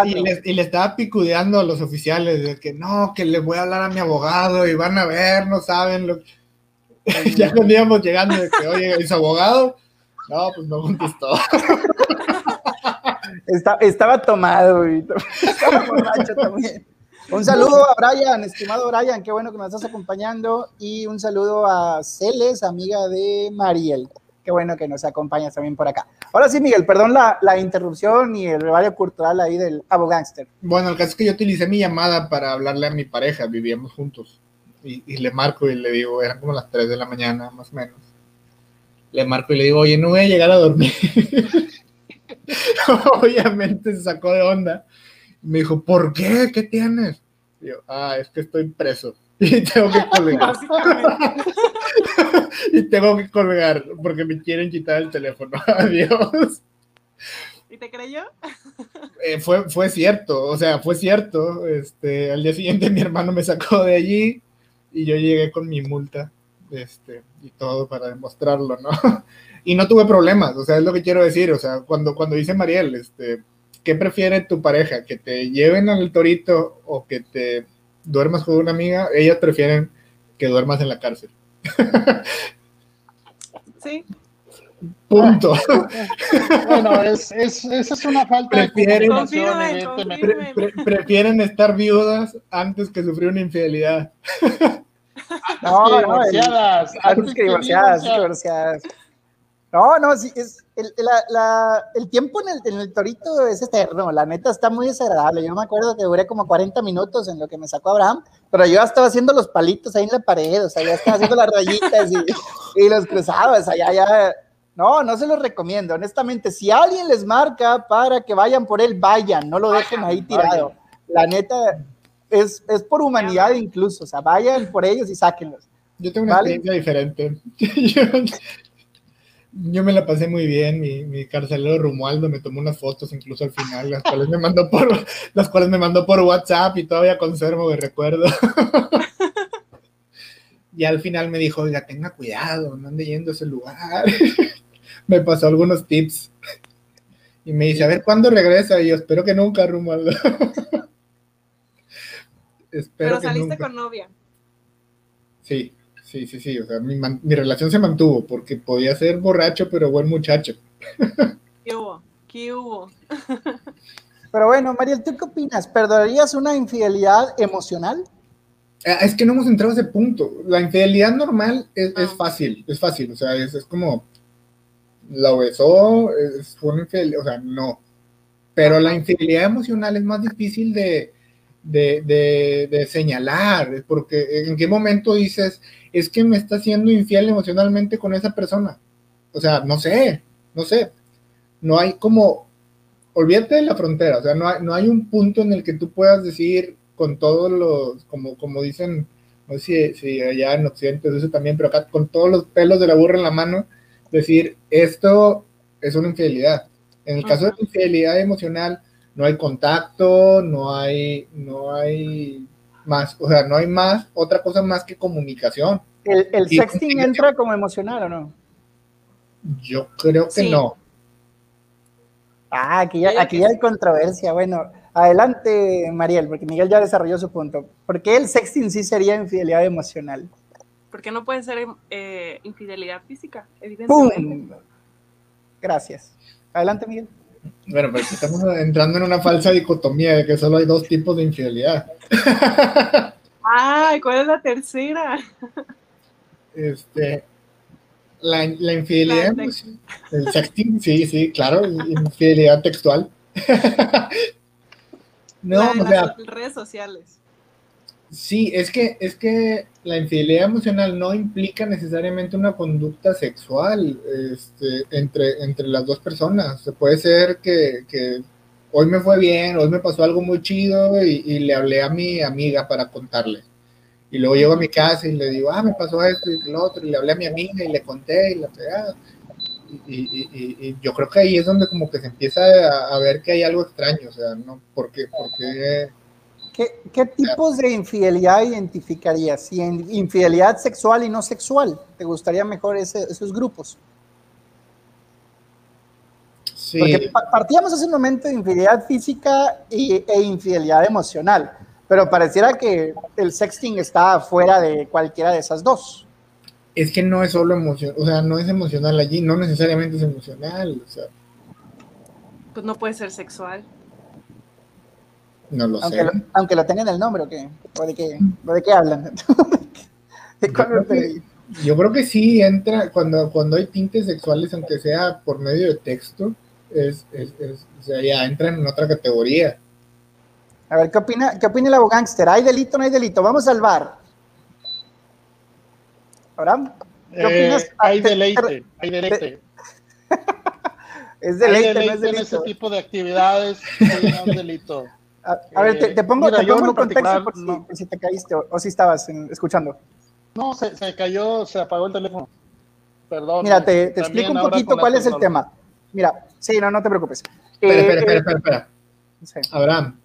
y, le estaba picudeando a los oficiales de que no, que le voy a hablar a mi abogado y van a ver, no saben lo ya veníamos llegando de que, oye, ¿es abogado? No, pues no contestó. estaba tomado y estaba borracho también. Un saludo a Brian, estimado Brian, qué bueno que nos estás acompañando. Y un saludo a Celes, amiga de Mariel. Qué bueno que nos acompañas también por acá. Ahora sí, Miguel, perdón la, interrupción y el revario cultural ahí del abogánster. Bueno, el caso es que yo utilicé mi llamada para hablarle a mi pareja, vivíamos juntos. Y, y, le marco y le digo, eran como las 3 de la mañana, más o menos. Le marco y le digo, oye, no voy a llegar a dormir. Obviamente se sacó de onda. Me dijo, ¿por qué? ¿Qué tienes? Y yo, ah, es que estoy preso. Y tengo que colgar. y tengo que colgar porque me quieren quitar el teléfono. Adiós. ¿Y te creyó? Eh, fue, fue cierto, o sea, fue cierto. Este, al día siguiente mi hermano me sacó de allí y yo llegué con mi multa este, y todo para demostrarlo, ¿no? y no tuve problemas, o sea, es lo que quiero decir, o sea, cuando, cuando dice Mariel, este, ¿qué prefiere tu pareja? ¿Que te lleven al torito o que te duermas con una amiga? Ellas prefieren que duermas en la cárcel. sí. Punto. bueno, es, es, esa es una falta prefieren, de prefieren estar viudas antes que sufrir una infidelidad. No, no, divorciadas, antes que divorciadas, divorciadas. No, no, sí, es, el, la, la, el tiempo en el, en el, torito es eterno, la neta está muy desagradable. Yo me acuerdo que duré como 40 minutos en lo que me sacó Abraham, pero yo estaba haciendo los palitos ahí en la pared, o sea, ya estaba haciendo las rayitas y, y los cruzados, o sea, ya. No, no se los recomiendo, honestamente. Si alguien les marca para que vayan por él, vayan, no lo dejen ahí tirado. La neta, es, es por humanidad incluso, o sea, vayan por ellos y sáquenlos. Yo tengo una experiencia diferente. yo, me la pasé muy bien, mi, mi, carcelero Rumualdo me tomó unas fotos incluso al final, las cuales me mandó por, las cuales me mandó por WhatsApp y todavía conservo de recuerdo. y al final me dijo, oiga, tenga cuidado, no ande yendo a ese lugar. me pasó algunos tips. Y me dice, a ver, ¿cuándo regresa? Y yo espero que nunca, Rumualdo. Pero saliste con novia. Sí, sí, sí, sí. O sea, mi, mi, relación se mantuvo porque podía ser borracho, pero buen muchacho. ¿Qué hubo? ¿Qué hubo? pero bueno, Mariel, ¿tú qué opinas? ¿Perdonarías una infidelidad emocional? Ah, es que no hemos entrado a ese punto. La infidelidad normal es, es ah. fácil, es fácil. O sea, es, es como la besó, es, fue una infidelidad, o sea, no. Pero la infidelidad emocional es más difícil de, de, de, señalar, porque en qué momento dices, es que me está siendo infiel emocionalmente con esa persona. O sea, no sé, no sé. No hay como, olvídate de la frontera, o sea, no hay, no hay un punto en el que tú puedas decir con todos los, como, como dicen, no sé si, allá en Occidente eso también, pero acá con todos los pelos de la burra en la mano, decir, esto es una infidelidad. En el caso de la infidelidad emocional, no hay contacto, no hay, no hay más, o sea, no hay más, otra cosa más que comunicación. ¿El, sexting entra como emocional o no? Yo creo que no. Ah, aquí ya, aquí ya hay controversia. Bueno, adelante, Mariel, porque Miguel ya desarrolló su punto. ¿Por qué el sexting sí sería infidelidad emocional? Porque no puede ser eh, infidelidad física, evidentemente. Gracias. Adelante, Miguel. Bueno, pues estamos entrando en una falsa dicotomía de que solo hay dos tipos de infidelidad. Ay, ¿cuál es la tercera? Este, la, la infidelidad, el sexting, sí, sí, claro, infidelidad textual. no, o sea, redes sociales. Sí, es que, es que la infidelidad emocional no implica necesariamente una conducta sexual este, entre, entre las dos personas. Se puede ser que, hoy me fue bien, hoy me pasó algo muy chido y, le hablé a mi amiga para contarle. Y luego llego a mi casa y le digo, ah, me pasó esto y lo otro, y le hablé a mi amiga y le conté y la pegada. Y, y, yo creo que ahí es donde como que se empieza a, ver que hay algo extraño, o sea, ¿no? Porque, porque ¿Qué, ¿Qué, tipos de infidelidad identificarías? ¿Y infidelidad sexual y no sexual? ¿Te gustaría mejor esos grupos? Porque partíamos hace un momento de infidelidad física e infidelidad emocional, pero pareciera que el sexting está fuera de cualquiera de esas dos. Es que no es solo emoción, o sea, no es emocional allí, no necesariamente es emocional, o sea. Pues no puede ser sexual. No lo aunque sé. Lo, aunque lo tenga en el nombre, ¿o qué? ¿O de qué, de qué hablan? yo, creo que, sí entra, cuando, cuando hay tintes sexuales, aunque sea por medio de texto, es, es, o sea, ya entran en otra categoría. A ver, ¿qué opina, qué opina el abogánster? ¿Hay delito o no hay delito? Vamos al bar. ¿Ahora? ¿Qué opinas? Eh, hay deleite, hay deleite. es deleite, no es delito. en ese tipo de actividades, no es delito. A, ver, te, pongo, mira, te pongo en contexto por, no. si, te caíste o, si estabas escuchando. No, se, se, cayó, se apagó el teléfono. Perdón. Mira, te, te explico un poquito cuál es el tema. Mira, sí, no, no te preocupes. Espera, eh, espera, espera, espera, espera. Sí. Abraham,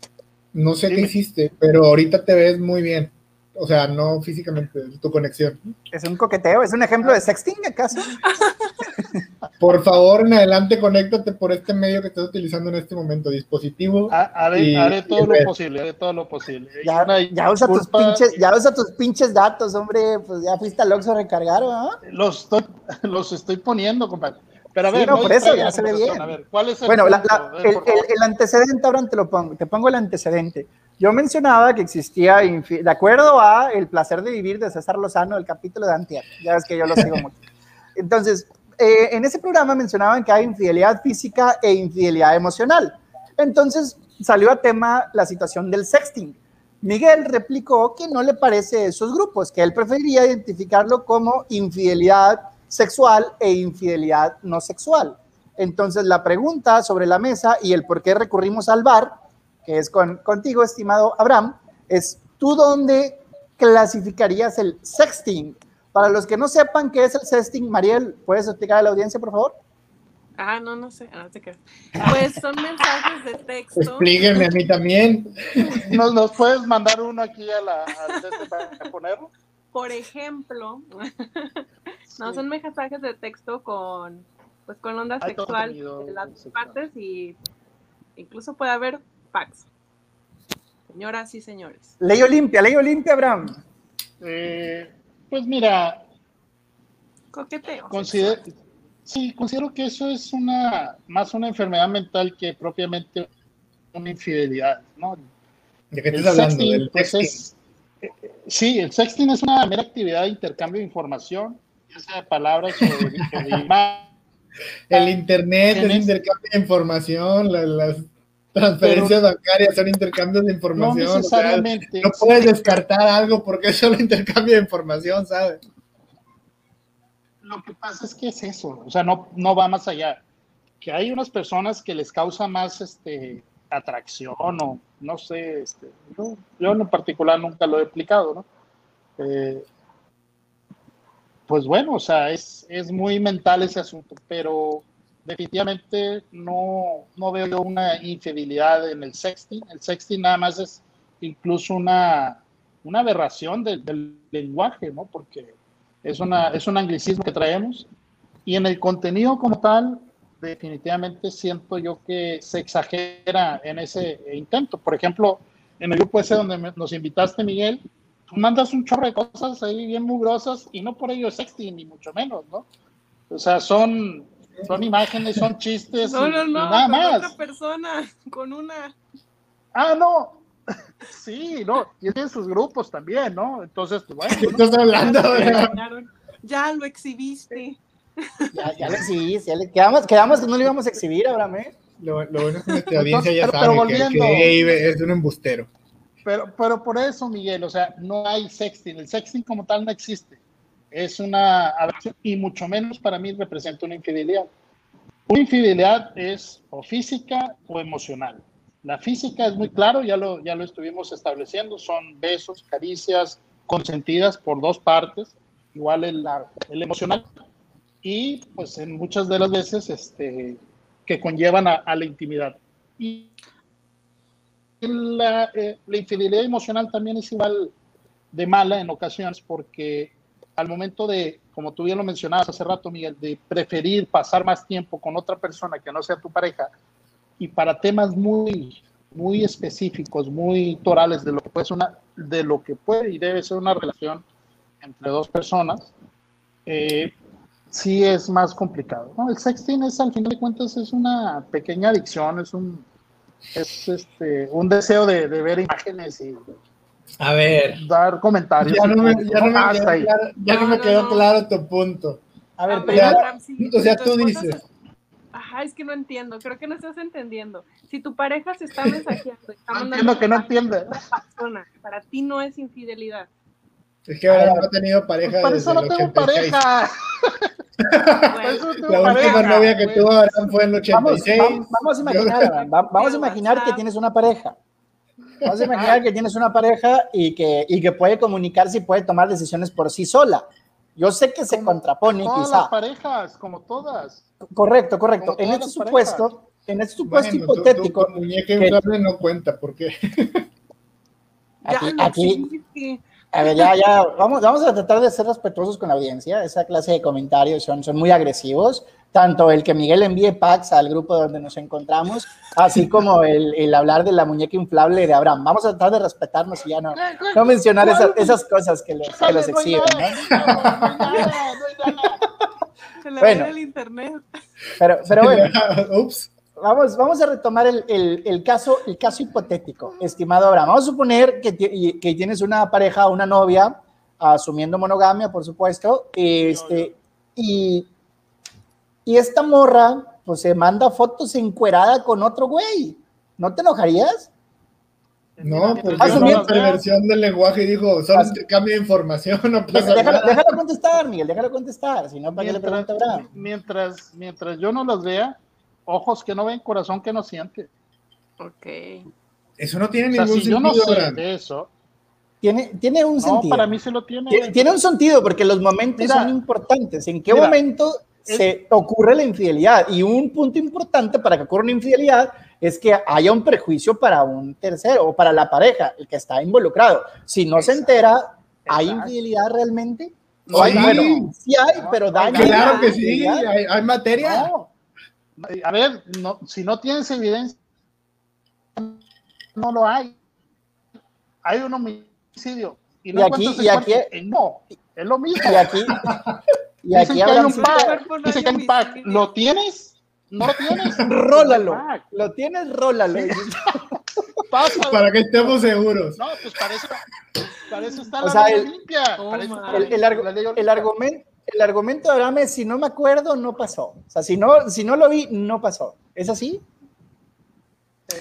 no sé Dime. qué hiciste, pero ahorita te ves muy bien. O sea, no físicamente, tu conexión. ¿Es un coqueteo? ¿Es un ejemplo de sexting acaso? Por favor, en adelante, conéctate por este medio que estás utilizando en este momento, dispositivo. Haré, y, haré todo y lo posible, haré todo lo posible. Ya, ya, usa tus pinches, ya usa tus pinches datos, hombre, pues ya fuiste al Oxxo a recargar, ¿no? Los estoy, los estoy poniendo, compadre. Pero a ver, sí, no, por eso ya se ve bien. A ver, ¿cuál es el bueno, la, la, el, el, el, antecedente, ahora te lo pongo, te pongo el antecedente. Yo mencionaba que existía, de acuerdo a El placer de vivir de César Lozano, el capítulo de Antier, ya ves que yo lo sigo mucho. Entonces, eh, en ese programa mencionaban que hay infidelidad física e infidelidad emocional. Entonces, salió a tema la situación del sexting. Miguel replicó que no le parece esos grupos, que él preferiría identificarlo como infidelidad sexual e infidelidad no sexual. Entonces, la pregunta sobre la mesa y el por qué recurrimos al bar, que es con, contigo, estimado Abraham, es tú dónde clasificarías el sexting. Para los que no sepan qué es el sexting, Mariel, ¿puedes explicar a la audiencia, por favor? Ah, no, no sé. No sé qué. Pues son mensajes de texto. Explíquenme a mí también. ¿Nos, nos puedes mandar uno aquí a la, al para ponerlo? Por ejemplo, no, son mensajes de texto con, pues, con onda Hay sexual de las sexual. partes y incluso puede haber fax. Señoras y señores. Ley Olimpia, ley Olimpia, Abraham. Eh, pues mira, Coqueteo. considero, sí, considero que eso es una más una enfermedad mental que propiamente una infidelidad, ¿no? ¿De qué El estás hablando? sexting, ¿Del pues, es- eh, eh, sí, el sexting es una mera actividad de intercambio de información, ya sea de palabras o de, imágenes. El internet es Tienes- intercambio de información, la- las transferencias bancarias son intercambios de No información. o sea, necesariamente. no puedes descartar algo porque es solo intercambio de información, ¿sabes? Lo que pasa es que es eso, o sea, no, no va más allá. Que hay unas personas que les causa más este, atracción o no sé, este, yo, yo en particular nunca lo he explicado, ¿no? Eh, pues bueno, o sea, es, es muy mental ese asunto, pero definitivamente no, no veo una infidelidad en el sexting. El sexting nada más es incluso una, una aberración del, lenguaje, ¿no? Porque es, una, es un anglicismo que traemos. Y en el contenido como tal, definitivamente siento yo que se exagera en ese intento. Por ejemplo, en el grupo ese donde nos invitaste, Miguel, tú mandas un chorro de cosas ahí bien mugrosas y no por ello es sexting, ni mucho menos, ¿no? O sea, son, son imágenes, son chistes No, y, no, y no, nada con más. otra persona, con una. Ah, no. Sí, no, y tiene sus grupos también, ¿no? Entonces, pues, bueno, ¿Qué estás hablando? Ya, lo- ya lo exhibiste. Ya, ya le quedamos, quedamos que no lo íbamos a exhibir, Abraham, ¿eh? Lo, lo bueno es que nuestra audiencia ya Pero- sabe pero que, volviendo. que es un embustero. Pero, pero por eso, Miguel, o sea, no hay sexting. El sexting como tal no existe. Es una y mucho menos para mí representa una infidelidad. Una infidelidad es o física o emocional. La física es muy claro, ya lo, ya lo estuvimos estableciendo, son besos, caricias consentidas por dos partes, igual el, el emocional, y pues en muchas de las veces este, que conllevan a, la intimidad. Y la, eh, la infidelidad emocional también es igual de mala en ocasiones porque al momento de, como tú bien lo mencionabas hace rato, Miguel, de preferir pasar más tiempo con otra persona que no sea tu pareja, y para temas muy, muy específicos, muy torales de lo que puede y debe ser una relación entre dos personas, eh, sí es más complicado. El sexting es, al final de cuentas, es una pequeña adicción, es un, es este, un deseo de, de ver imágenes y a ver. Dar comentarios. Ya no me, ya no me, quedó, claro, ya no, me quedó claro tu punto. A ver, pero ya, o sea, tú dices. Ajá, es que no entiendo, creo que no estás entendiendo. Si tu pareja se está mensajeando, está no entiendo que no entiende. Persona, para ti no es infidelidad. Es que ahora no ha tenido pareja. Pues por eso no tengo pareja. la última novia que tuvo Abraham fue en el 86. Vamos, vamos a imaginar, vamos a imaginar que tienes una pareja. Vas a imaginar que tienes una pareja y que, y que puede comunicarse y puede tomar decisiones por sí sola. Yo sé que se contrapone, todas quizá. las parejas, como todas. Correcto, correcto. En este supuesto, en este supuesto hipotético. muñeca inflable no cuenta, ¿por qué? Aquí, aquí, a ver, ya, ya, vamos, vamos a tratar de ser respetuosos con la audiencia. Esa clase de comentarios son, son muy agresivos. Tanto el que Miguel envíe packs al grupo donde nos encontramos, así como el, el hablar de la muñeca inflable de Abraham. Vamos a tratar de respetarnos y ya no, no mencionar esas, esas cosas que los, que los exhiben. ¿no? bueno, el internet. Pero, pero bueno. Ups. Vamos, vamos a retomar el, el, el, caso, el caso hipotético, estimado Abraham. Vamos a suponer que, que tienes una pareja, una novia, asumiendo monogamia, por supuesto, este, y, y esta morra, pues se manda fotos encuerada con otro güey. ¿No te enojarías? No, porque es una perversión del lenguaje y dijo, solo intercambio de información, no pasa déjalo, nada. Déjalo contestar, Miguel, déjalo contestar, si no, ¿para mientras, qué le Abraham? Mientras, mientras yo no las vea, ojos que no ven, corazón que no siente. Ok. Eso no tiene ningún sentido. Yo no sé de eso. Tiene, tiene un no, sentido. para mí se lo tiene. Tiene, un sentido porque los momentos mira, son importantes. ¿En qué mira, momento es, se ocurre la infidelidad? Y un punto importante para que ocurra una infidelidad es que haya un prejuicio para un tercero o para la pareja, el que está involucrado. Si no Exacto. se entera, ¿hay Exacto. infidelidad realmente? No, hay, sí, bueno, sí hay, pero daña. Claro que sí, hay, hay materia. No a ver, no, si no tienes evidencia, no lo hay. Hay un homicidio. Y, no y aquí, y aquí no, es lo mismo. Y aquí, y aquí dicen que hay un pack, dicen que hay un pack. ¿Lo tienes? ¿No lo tienes? rólalo. Lo tienes, rólalo. Pasa, para que estemos seguros. No, pues para eso, para eso está o la sea, ley el, limpia. Oh, el, el, argu el, argumento, el argumento de es, si no me acuerdo, no pasó. O sea, si no, si no lo vi, no pasó. ¿Es así?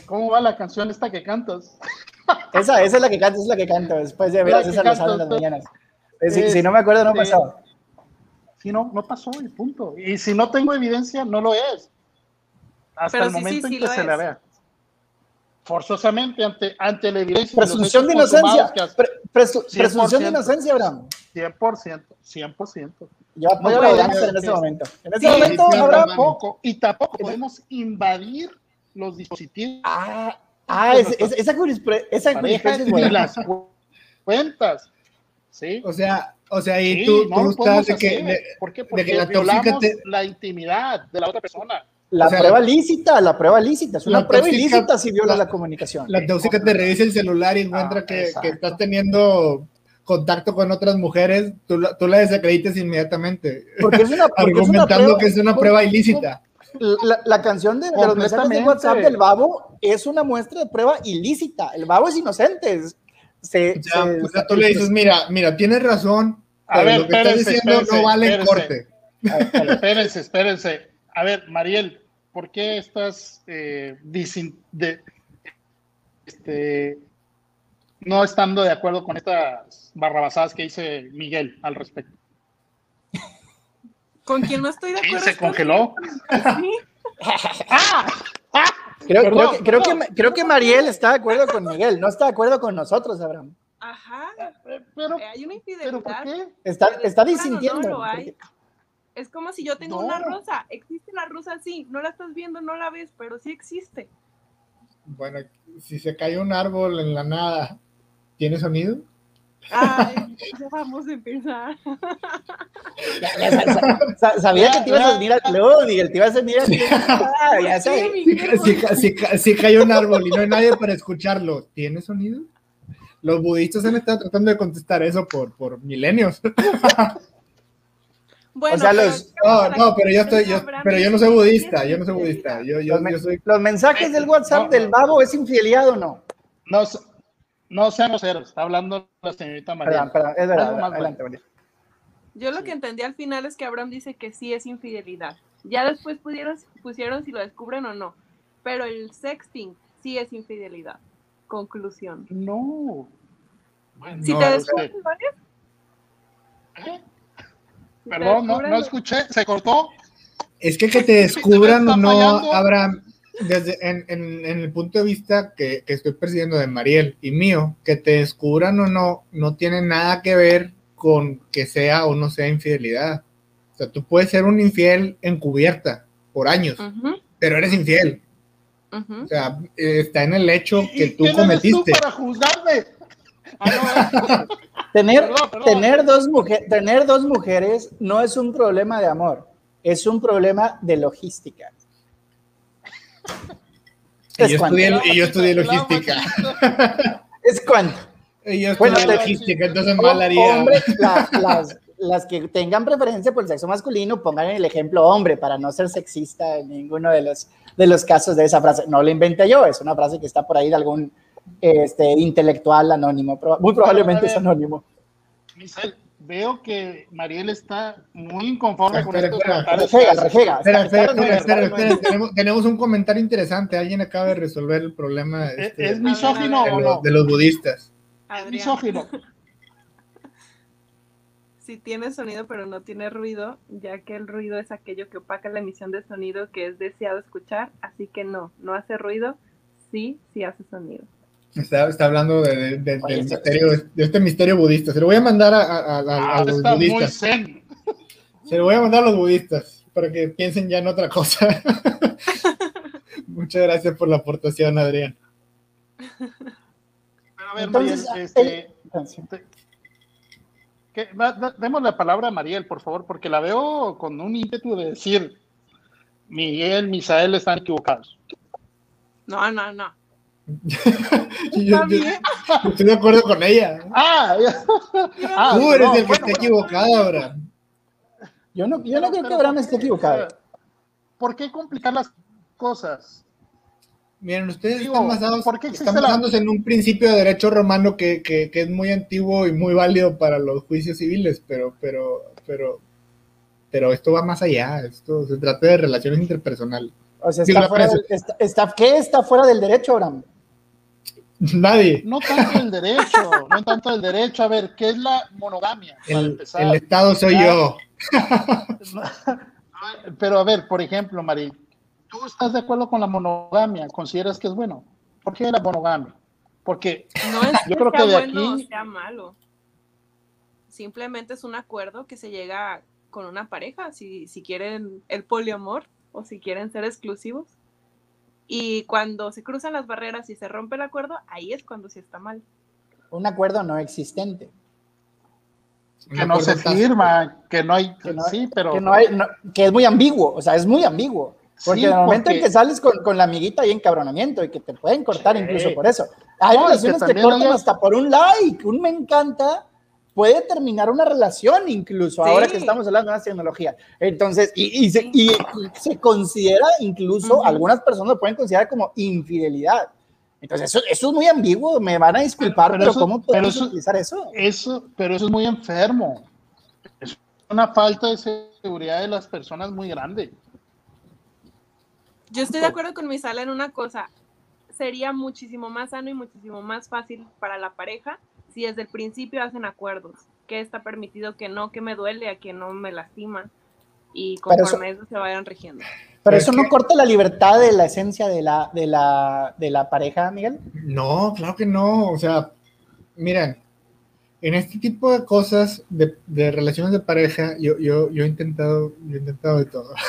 ¿Cómo va la canción esta que cantas? Esa, esa es la que canto, es la que canto. Después de ver a César Lozano en las mañanas. Si, es, si, no me acuerdo, no pasó. Si no, no pasó, y punto. Y si no tengo evidencia, no lo es. Hasta Pero el sí, momento sí, en que se es. la vea. Forzosamente, ante, ante la evidencia. Presunción de inocencia. Pre presu presunción de inocencia, Abraham. 100%, 100%. Yo apoyo no la danza en ese momento. En ese sí, momento, sí, Abraham. Tampoco, y tampoco podemos invadir los dispositivos. Ah, ah es, es, esa jurisprudencia esa jurisprudencia es buena. las cuentas. ¿Sí? O sea, o sea, y sí, tú, no tú estás de que, de, ¿Por qué? Porque de que la violamos te... la intimidad de la otra persona. La O sea, prueba lícita, la prueba lícita, es una prueba tóxica- ilícita si viola la- la comunicación. La tóxica te revisa el celular y encuentra Ah, que, estás teniendo contacto con otras mujeres, tú la, tú la desacreditas inmediatamente, Porque es una, porque es una argumentando prueba- que es una prueba ilícita. La, la canción de, de los mensajes de. WhatsApp del babo es una muestra de prueba ilícita. El babo es inocente. es- Se, O sea, se- o sea, tú le dices, mira, mira, tienes razón, A pero ver, lo que estás diciendo espérense, no vale espérense. corte. espérense, espérense. A ver, Mariel, ¿por qué estás eh, disin- de, este, no estando de acuerdo con estas barrabasadas que dice Miguel al respecto? Con quien no estoy de acuerdo. se congeló. Sí. ¡Ah! ¡Ah! Creo, creo que, creo, que, creo que Mariel está de acuerdo con Miguel, no está de acuerdo con nosotros, Abraham. Ajá. Pero, Eh, hay una pero ¿por infidelidad. qué? Está, está no disintiendo. lo hay. Es como si yo tengo No. una rosa. Existe la rosa, sí. No la estás viendo, no la ves, pero sí existe. Bueno, si se cae un árbol en la nada, ¿tiene sonido? Ay, ya vamos a empezar. Ya- ya sa- sa- sa- sabía que te ibas a venir al club, Miguel, te ibas a venir al club. Ah, ya sé. Si, si cae un árbol y no hay nadie para escucharlo, ¿tiene sonido? Los budistas han estado tratando de contestar eso por, por milenios. Bueno, O sea, pero los- No, no, pero yo estoy, yo, pero yo no soy budista, yo no soy budista, yo, yo, Los, men- yo soy los mensajes del WhatsApp No, del babo es infidelidad o no? No, no sean groseros, está hablando la señorita María. Perdón, perdón, es verdad. Adelante, Mariel. Yo lo que entendí al final es que Abraham dice que sí es infidelidad. Ya después pudieron, pusieron si lo descubren o no. Pero el sexting sí es infidelidad. Conclusión. No. Bueno, Si No, te descubren, ¿vale? ¿eh? Perdón, no, no escuché, se cortó. Es que que te descubran o no. Abraham, desde en, en- en el punto de vista que, que estoy percibiendo de Mariel y mío, que te descubran o no, no tiene nada que ver con que sea o no sea infidelidad. O sea, tú puedes ser un infiel encubierta por años, pero eres infiel. O sea, eh, está en el hecho que ¿Y tú quién eres tú cometiste. para juzgarme? Ah, no, Tener, Perdón, perdón. tener, dos mujer- tener dos mujeres no es un problema de amor, es un problema de logística. Y Es yo estudié, y yo estudié logística. Es cuando. Y yo Bueno, logística, entonces mal haría. Hombre, la- las, las que tengan preferencia por el sexo masculino, pongan el ejemplo hombre para no ser sexista en ninguno de los, de los casos de esa frase. No la inventé yo, es una frase que está por ahí de algún este, intelectual anónimo. Muy probablemente es anónimo. Misael, veo que Mariel está muy inconforme con Espera, comentarios. Rejega, rejega. Espera, espera, espera, espera, Tenemos, tenemos un comentario interesante. Alguien acaba de resolver el problema ¿Es, este, es misógino de, o los, no? de los budistas. Es Adrián, misógino. si tiene sonido pero no tiene ruido, ya que el ruido es aquello que opaca la emisión de sonido que es deseado escuchar, así que no, no hace ruido, sí, sí hace sonido. Está, está hablando de, de- Oye, del esto- misterio, de este misterio budista. Se lo voy a mandar a, a- a- a Ah, los budistas. zen. Se lo voy a mandar a los budistas para que piensen ya en otra cosa. Muchas gracias por la aportación, Adrián. Pero a ver, Entonces, Mariel, este, el- que- demos la palabra a Mariel, por favor, porque la veo con un ímpetu de decir, Miguel, Misael están equivocados. No, no, no. Yo- yo- yo estoy de acuerdo con ella. Ah, ya. Ah, Tú eres no, el que bueno, está equivocado, Abraham. Yo no, yo no Pero- creo que Abraham ¿por esté equivocado. ¿Por qué complicar las cosas? Miren, ustedes Digo, están basados, ¿por qué existe están la- basándose en un principio de derecho romano que, que- que es muy antiguo y muy válido para los juicios civiles, pero, pero, pero, pero esto va más allá. Esto se trata de relaciones interpersonales. O sea, está fuera del- está- está- ¿qué está fuera del derecho, Abraham? Nadie. No tanto el derecho, no tanto el derecho. A ver, ¿qué es la monogamia? Para El, empezar. el Estado soy yo. Pero a ver, por ejemplo, Mari, ¿tú estás de acuerdo con la monogamia? ¿Consideras que es bueno? ¿Por qué la monogamia? Porque No es Yo que creo que sea de bueno aquí- o sea malo. Simplemente es un acuerdo que se llega con una pareja, si, si quieren el poliamor o si quieren ser exclusivos. Y cuando se cruzan las barreras y se rompe el acuerdo, ahí es cuando sí está mal. Un acuerdo no existente. Que no se firma, que no hay, Que no- sí, pero que, no hay- no- que es muy ambiguo, o sea, es muy ambiguo. Porque Sí, en el momento en porque- que sales con, con la amiguita hay encabronamiento y que te pueden cortar Sí. incluso por eso. Hay No, y que relaciones que, cortan hasta por un like, un me encanta, puede terminar una relación incluso, Sí. ahora que estamos hablando de las tecnologías. Entonces, y, y se, y se considera incluso, Ujú. algunas personas lo pueden considerar como infidelidad. Entonces, eso, eso es muy ambiguo, me van a disculpar, Pero- pero, pero eso- ¿cómo podemos pero eso- utilizar eso? eso, pero eso es muy enfermo. Es una falta de seguridad de las personas muy grande. Yo estoy de acuerdo con mi sala en una cosa. Sería muchísimo más sano y muchísimo más fácil para la pareja si desde el principio hacen acuerdos. Que está permitido, que no, que me duele, a que no me lastima. Y conforme eso se vayan rigiendo. Pero Es eso no corta la libertad de la esencia de la, de la, de la pareja, Miguel. No, claro que no. O sea, miren, en este tipo de cosas, de, de relaciones de pareja, yo, yo, yo he intentado, yo he intentado de todo.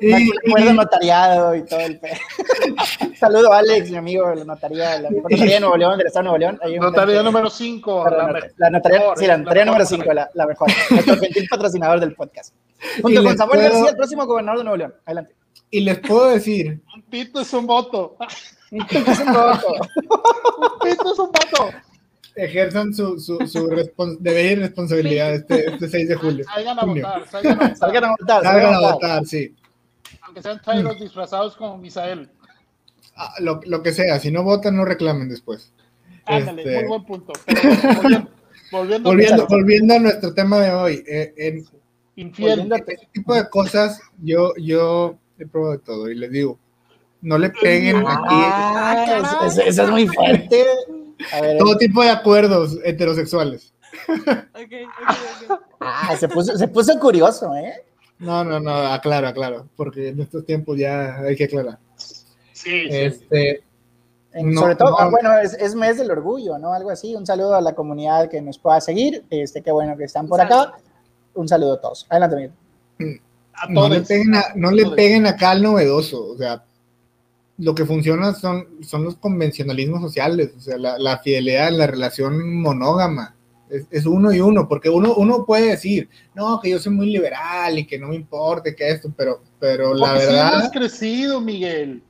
Y- Un acuerdo y- notariado y todo el pe- Saludo a Alex, mi amigo de la notaría, la mejor notaría de Nuevo León, del Estado de Nuevo León. Un- Notaría número 5. Pero la, not- la notaría, sí, la notaría número 5, la, la mejor. Nuestro gentil patrocinador del podcast. Junto con Samuel puedo- García, el próximo gobernador de Nuevo León. Adelante. y les puedo decir, Un pito es un voto. Es un voto. Un pito es un voto. Ejerzan su, su, su respons- deber y responsabilidad este, este 6 de julio. Salgan a Junio. votar. Salgan a votar. Salgan a votar. Salgan salgan a votar. votar, sí. Aunque sean trairos disfrazados como Misael. Ah, Lo, lo que sea, si no votan, no reclamen después. Ándale, Este- muy buen punto. Pero volviendo, volviendo, Volviendo, volviendo a nuestro tema de hoy, eh, en infiel. Este tipo de cosas, yo, yo he probado de todo y les digo, no le peguen aquí Ah, eso, eso es muy fuerte. A ver, todo tipo de acuerdos heterosexuales. Ah, se puso, se puso curioso, ¿eh? No, no, no, aclaro, aclaro, porque en estos tiempos ya hay que aclarar. Sí, sí. Este, En- No, Sobre todo, no. ah, bueno, es, es mes del orgullo, ¿no? Algo así. Un saludo a la comunidad que nos pueda seguir. Este, qué bueno que están por acá. saludo. Un saludo a todos. Adelante, Miguel. a no le todos. peguen, a- no le Todos. peguen acá al novedoso, o sea, lo que funciona son, son los convencionalismos sociales, o sea, la, la fidelidad en la relación monógama. Es, es uno y uno, porque uno, uno puede decir, no, que yo soy muy liberal y que no me importe que esto, pero, pero la Porque sí verdad, crecido, Miguel.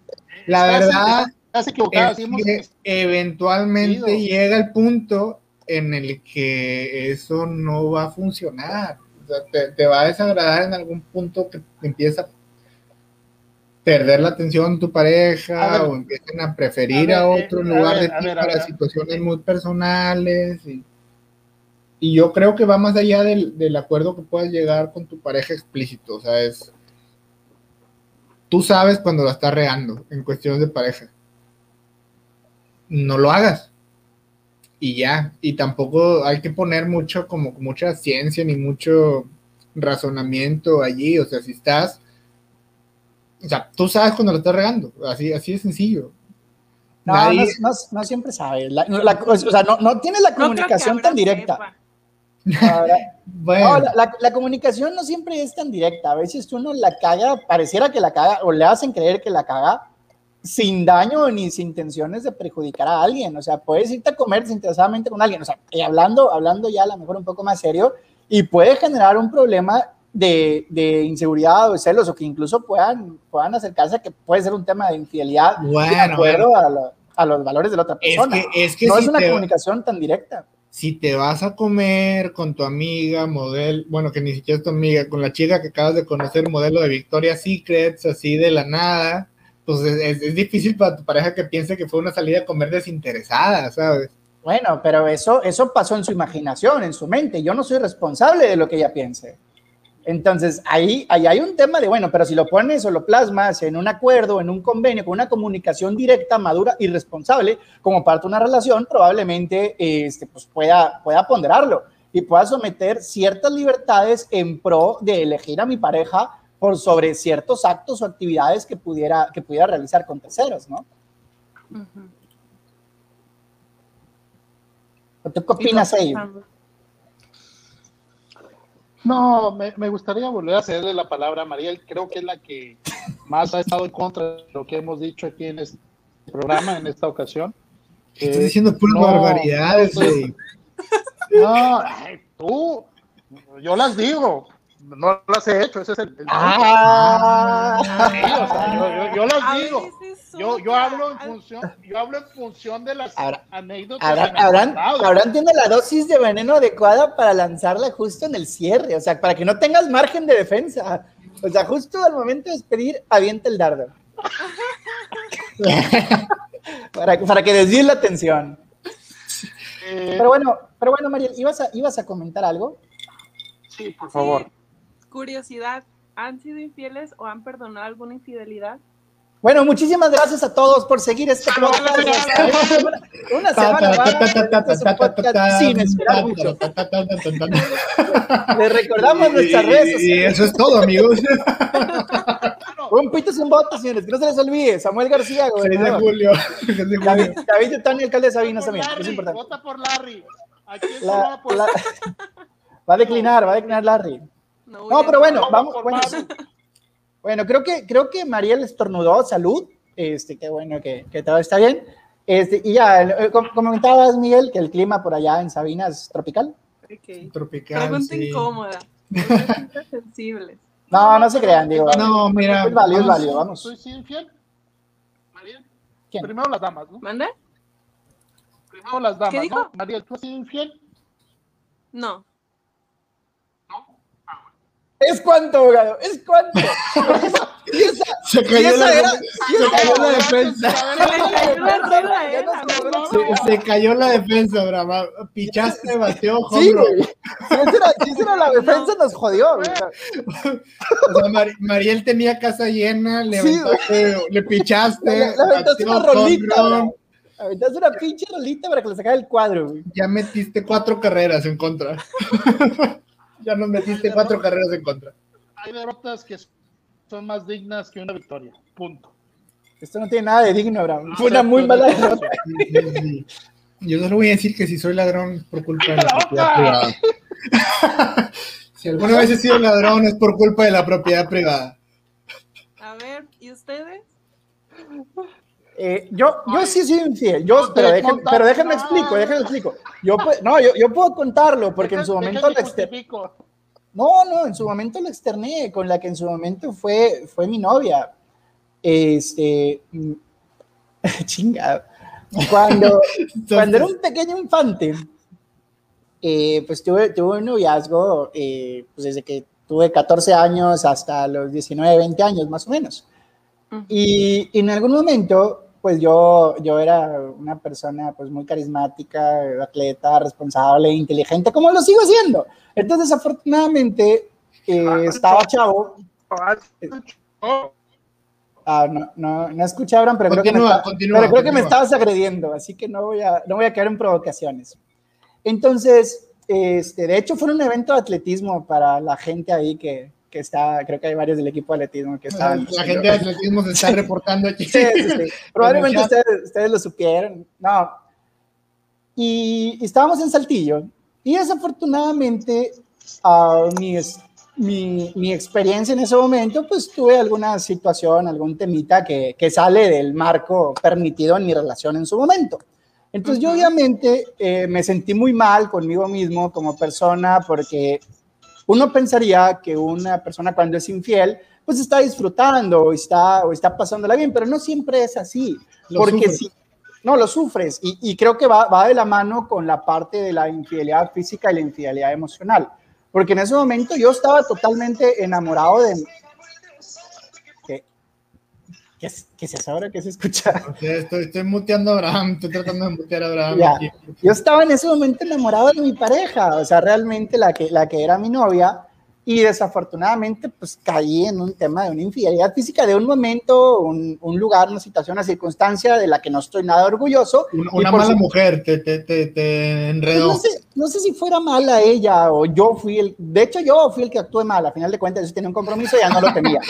la Estás- verdad Estás equivocado. es hemos- que eventualmente crecido. llega el punto en el que eso no va a funcionar. O sea, te, te va a desagradar en algún punto que empieza a perder la atención de tu pareja ver. o empiecen a preferir A otro en lugar ver, de ti para situaciones muy personales. Y, y yo creo que va más allá del, del acuerdo que puedas llegar con tu pareja explícito. O sea, es. Tú sabes cuando la estás regando en cuestiones de pareja. No lo hagas. Y ya. Y tampoco hay que poner mucho, como mucha ciencia ni mucho razonamiento allí. O sea, si estás. O sea, tú sabes cuando la estás regando. Así, así de sencillo. No, Nadie- no, no, no siempre sabes. La- no, la- o sea, no, no tienes la comunicación tan directa. sepa. Ahora, bueno, No, la, la- la comunicación no siempre es tan directa. A veces uno la caga, pareciera que la caga, o le hacen creer que la caga, sin daño ni sin intenciones de perjudicar a alguien. O sea, puedes irte a comer desinteresadamente con alguien. O sea, y hablando, hablando ya a lo mejor un poco más serio, y puede generar un problema de, de inseguridad o de celos, o que incluso puedan, puedan acercarse a que puede ser un tema de infidelidad de bueno. acuerdo a, lo- a los valores de la otra Es persona. que, es que no si, es una comunicación tan directa. si te vas a comer con tu amiga, modelo, bueno, que ni siquiera es tu amiga, con la chica que acabas de conocer, modelo de Victoria's Secrets, así de la nada, pues es, es- es difícil para tu pareja que piense que fue una salida a comer desinteresada, ¿sabes? Bueno, pero eso, eso pasó en su imaginación, en su mente. Yo no soy responsable de lo que ella piense. Entonces, ahí, ahí hay un tema de, bueno, pero si lo pones o lo plasmas en un acuerdo, en un convenio, con una comunicación directa, madura y responsable, como parte de una relación, probablemente este, pues pueda, pueda ponderarlo y pueda someter ciertas libertades en pro de elegir a mi pareja por sobre ciertos actos o actividades que pudiera, que pudiera realizar con terceros, ¿no? ¿Tú qué opinas, ¿Y tú, ahí? No, me, me gustaría volver a cederle la palabra a Mariel. Creo que es la que más ha estado en contra de lo que hemos dicho aquí en este programa, en esta ocasión. Estás Eh, diciendo puras no, barbaridades, no, güey. No, ay, tú, yo las digo, no las he hecho, ese es el... el Ah, Sí, o sea, yo, yo- yo las digo. Yo, yo hablo en función, yo hablo en función de las Ahora- anécdotas. Abraham, contado. Abraham tiene la dosis de veneno adecuada para lanzarla justo en el cierre, o sea, para que no tengas margen de defensa. O sea, justo al momento de despedir, avienta el dardo. para, para que desvíes la atención. Eh, Pero bueno, pero bueno, Mariel, ¿ibas a, ibas a comentar algo? sí, por favor. Curiosidad, ¿han sido infieles o han perdonado alguna infidelidad? Bueno, muchísimas gracias a todos por seguir este podcast. Una semana más. Es un podcast sin esperar mucho. Les recordamos nuestras redes Y sociales. eso es todo, amigos. Un pito sin votos, señores, que no se les olvide. Samuel García, 6 de julio. 6 de julio. David, David Tony, alcalde de Sabinas también, es importante. vota por Larry. Aquí la- va a declinar, va a declinar Larry. No, No, pero bueno, Vamos bueno, sí. Bueno, creo que, creo que Mariel estornudó, salud. Este, qué bueno que, que todo está bien. Este, y ya, eh, com- comentabas, Miguel, que el clima por allá en Sabinas es tropical. Ok. Tropical. Pregunta sí. incómoda. Sensibles. No, no se crean, digo. No, mira. Es válido, es válido, vamos. ¿Soy sí infiel? Mariel, ¿Quién? primero las damas, ¿no? ¿Manda? Primero las damas, dijo? ¿no? Mariel, ¿tú has sido infiel? No. ¿Es cuánto, abogado? ¿Es cuánto? Y esa- Se cayó la, era- se cayó la defensa. Se le cayó la rueda, Ya nos cobró. Se, se cayó la defensa, Brahma. Pichaste, bateó, Sí, güey. Si esa era, si esa era la defensa, nos jodió. güey. O sea, Mar- Mariel tenía casa llena, le, Sí, aventaste, le pichaste. Le, le aventaste bateó, una rolita. Aventaste una pinche rolita para que le sacara el cuadro, güey. Ya metiste cuatro carreras en contra. ya nos metiste cuatro carreras en contra. Hay derrotas que son más dignas que una victoria. Punto. Esto no tiene nada de digno, Abraham. Ah, Fue una muy mala derrota. Sí, sí, sí. Yo solo voy a decir que si soy ladrón es por culpa de la ¡Cállate la propiedad privada. si alguna vez he sido ladrón es por culpa de la propiedad privada. A ver, ¿y ustedes? Eh, yo, yo sí soy infiel, yo, pero, déjenme, pero déjenme explico, déjenme explico. Yo, pu- no, yo, yo puedo contarlo porque en su momento lo exter- justifico. No, no, en su momento lo externé, con la que en su momento fue, fue mi novia. Este, mm, chinga. Cuando, cuando era un pequeño infante, eh, pues tuve, tuve un noviazgo, eh, pues desde que tuve 14 años hasta los 19, 20 años más o menos. Y, y en algún momento, pues yo, yo era una persona pues muy carismática, atleta, responsable, inteligente, como lo sigo siendo. Entonces, afortunadamente, eh, estaba chavo. Oh, Ah, no, no, no escuché, Abraham, pero creo que, me, Continúa, está- continúa, pero creo que me continúa. estabas agrediendo, así que no voy a, no voy a caer en provocaciones. Entonces, este, de hecho, fue un evento de atletismo para la gente ahí que, que está, creo que hay varios del equipo de atletismo que estaban. La gente de atletismo se está reportando aquí. Sí, sí, sí. Probablemente ustedes, ustedes lo supieron. No. Y, y estábamos en Saltillo. Y desafortunadamente, ah, mi, mi, mi experiencia en ese momento, pues tuve alguna situación, algún temita que, que sale del marco permitido en mi relación en su momento. Entonces yo Ujú. obviamente eh, me sentí muy mal conmigo mismo como persona porque uno pensaría que una persona cuando es infiel, pues está disfrutando o está, o está pasándola bien, pero no siempre es así. Lo porque sufres. si, no, lo sufres. Y, y creo que va, va de la mano con la parte de la infidelidad física y la infidelidad emocional. Porque en ese momento yo estaba totalmente enamorado de... ¿Qué, qué, es, qué es eso ahora que se escucha? Estoy, estoy muteando a Abraham, estoy tratando de mutear a Abraham. Ya. Yo estaba en ese momento enamorado de mi pareja, o sea, realmente la que, la que era mi novia, y desafortunadamente pues caí en un tema de una infidelidad física, de un momento, un, un lugar, una situación, una circunstancia de la que no estoy nada orgulloso. Una, una mala su- mujer te, te, te, te Pues enredó. no, sé, no sé si fuera mala ella o yo fui el, de hecho yo fui el que actué mal, a final de cuentas yo tenía un compromiso y ya no lo tenía.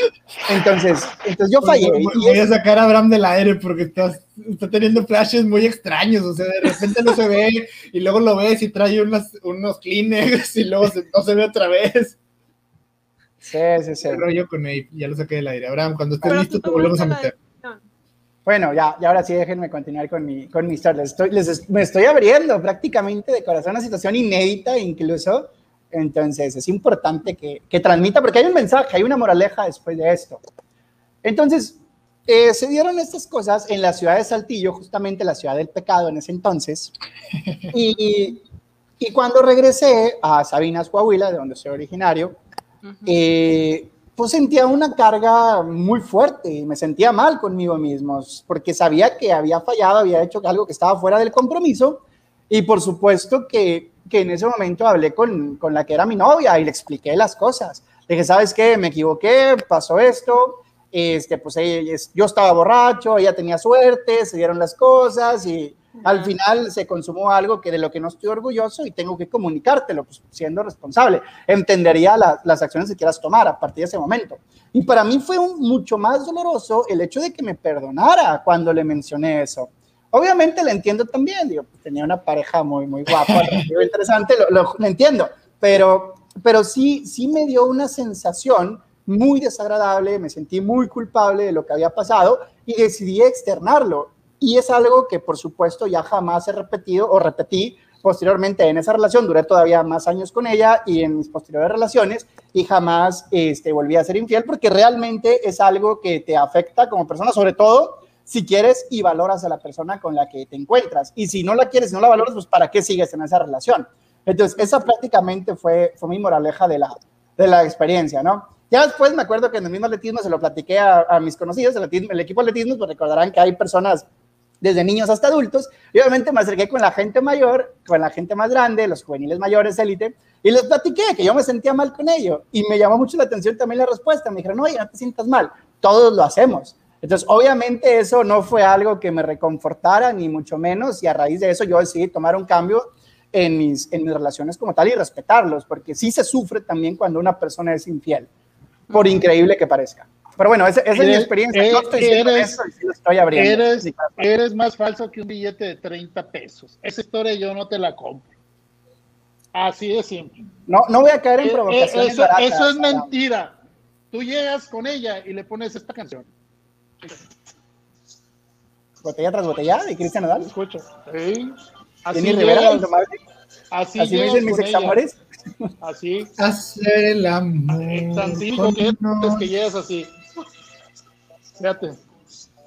Entonces, entonces yo fallé. Voy, voy a sacar a Abraham del aire porque estás, está teniendo flashes muy extraños. O sea, de repente no se ve y luego lo ves y trae unas, unos Kleenex y luego se- no se ve otra vez. Sí, sí, sí. El rollo con él, ya lo saqué del aire. Abraham, cuando estés Pero listo tú te volvemos a meter. Bueno, ya, y ahora sí déjenme continuar con mi, con mi historia. Les estoy, les es- me estoy abriendo prácticamente de corazón una situación inédita incluso. Entonces es importante que, que transmita porque hay un mensaje, hay una moraleja después de esto. Entonces, eh, se dieron estas cosas en la ciudad de Saltillo, justamente la ciudad del pecado en ese entonces. Y, y cuando regresé a Sabinas, Coahuila, de donde soy originario, Ujú. eh, pues sentía una carga muy fuerte y me sentía mal conmigo mismo, porque sabía que había fallado, había hecho algo que estaba fuera del compromiso y por supuesto que, que en ese momento hablé con, con la que era mi novia y le expliqué las cosas. Le dije, ¿sabes qué? Me equivoqué, pasó esto, este, pues yo estaba borracho, ella tenía suerte, se dieron las cosas y, Al final se consumó algo que de lo que no estoy orgulloso y tengo que comunicártelo, pues, siendo responsable. Entendería las acciones que quieras tomar a partir de ese momento. Y para mí fue un, mucho más doloroso el hecho de que me perdonara cuando le mencioné eso. Obviamente le entiendo también, digo, pues, tenía una pareja muy, muy guapa, muy interesante, lo, lo, entiendo, pero, pero sí, sí me dio una sensación muy desagradable, me sentí muy culpable de lo que había pasado y decidí externarlo. Y es algo que, por supuesto, ya jamás he repetido o repetí posteriormente en esa relación. Duré todavía más años con ella y en mis posteriores relaciones y jamás este, volví a ser infiel porque realmente es algo que te afecta como persona, sobre todo si quieres y valoras a la persona con la que te encuentras. Y si no la quieres, no la valoras, pues ¿para qué sigues en esa relación? Entonces, esa prácticamente fue, fue mi moraleja de la, de la experiencia, ¿no? Ya después me acuerdo que en el mismo atletismo se lo platiqué a, mis conocidos, el, el, equipo de atletismo, pues recordarán que hay personas desde niños hasta adultos, y obviamente me acerqué con la gente mayor, con la gente más grande, los juveniles mayores, élite, y les platiqué que yo me sentía mal con ello, y me llamó mucho la atención también la respuesta, me dijeron, oye, no te sientas mal, todos lo hacemos, entonces, obviamente eso no fue algo que me reconfortara, ni mucho menos, y a raíz de eso yo decidí tomar un cambio en mis, en mis relaciones como tal y respetarlos, porque sí se sufre también cuando una persona es infiel, por increíble que parezca. Pero bueno, esa, es mi experiencia. yo estoy eres, eso y lo estoy abriendo. Eres, eres, más falso que un billete de 30 pesos. Esa historia yo no te la compro. Así de simple. No, no voy a caer en eh, eh, provocaciones eso, eso es mentira. Tú llegas con ella y le pones esta canción botella tras botella de Cristian Nadal. Escucho. Sí. Así Rivera, Así, Así me dicen mis examores. Así. Hacer el amor. Tan que es que llegas así. Fíjate.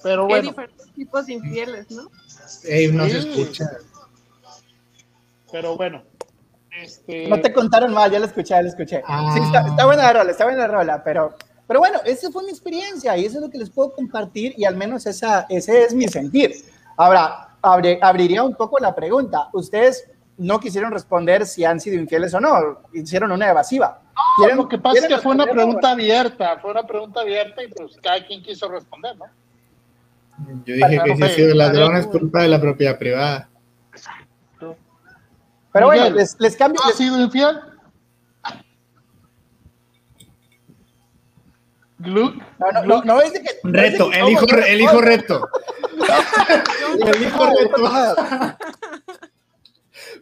Pero bueno. Hay diferentes tipos infieles, ¿no? Ey, no se escucha. Pero bueno. Este... No te contaron mal, ya lo escuché, ya lo escuché. Ah. Sí, está, está, buena la rola, está buena la rola, pero pero bueno, esa fue mi experiencia y eso es lo que les puedo compartir y al menos esa, ese es mi sentir. Ahora, abriría un poco la pregunta. Ustedes no quisieron responder si han sido infieles o no, hicieron una evasiva. No, lo que pasa es que fue una pregunta abierta, fue una pregunta abierta y pues cada quien quiso responder, ¿no? Yo dije que si ha sido ladrón es culpa de la propiedad privada. Pero bueno, les, les cambio. ¿Ha sido infiel? No, no, no, no es de que. Reto, el hijo, el hijo reto. el hijo reto.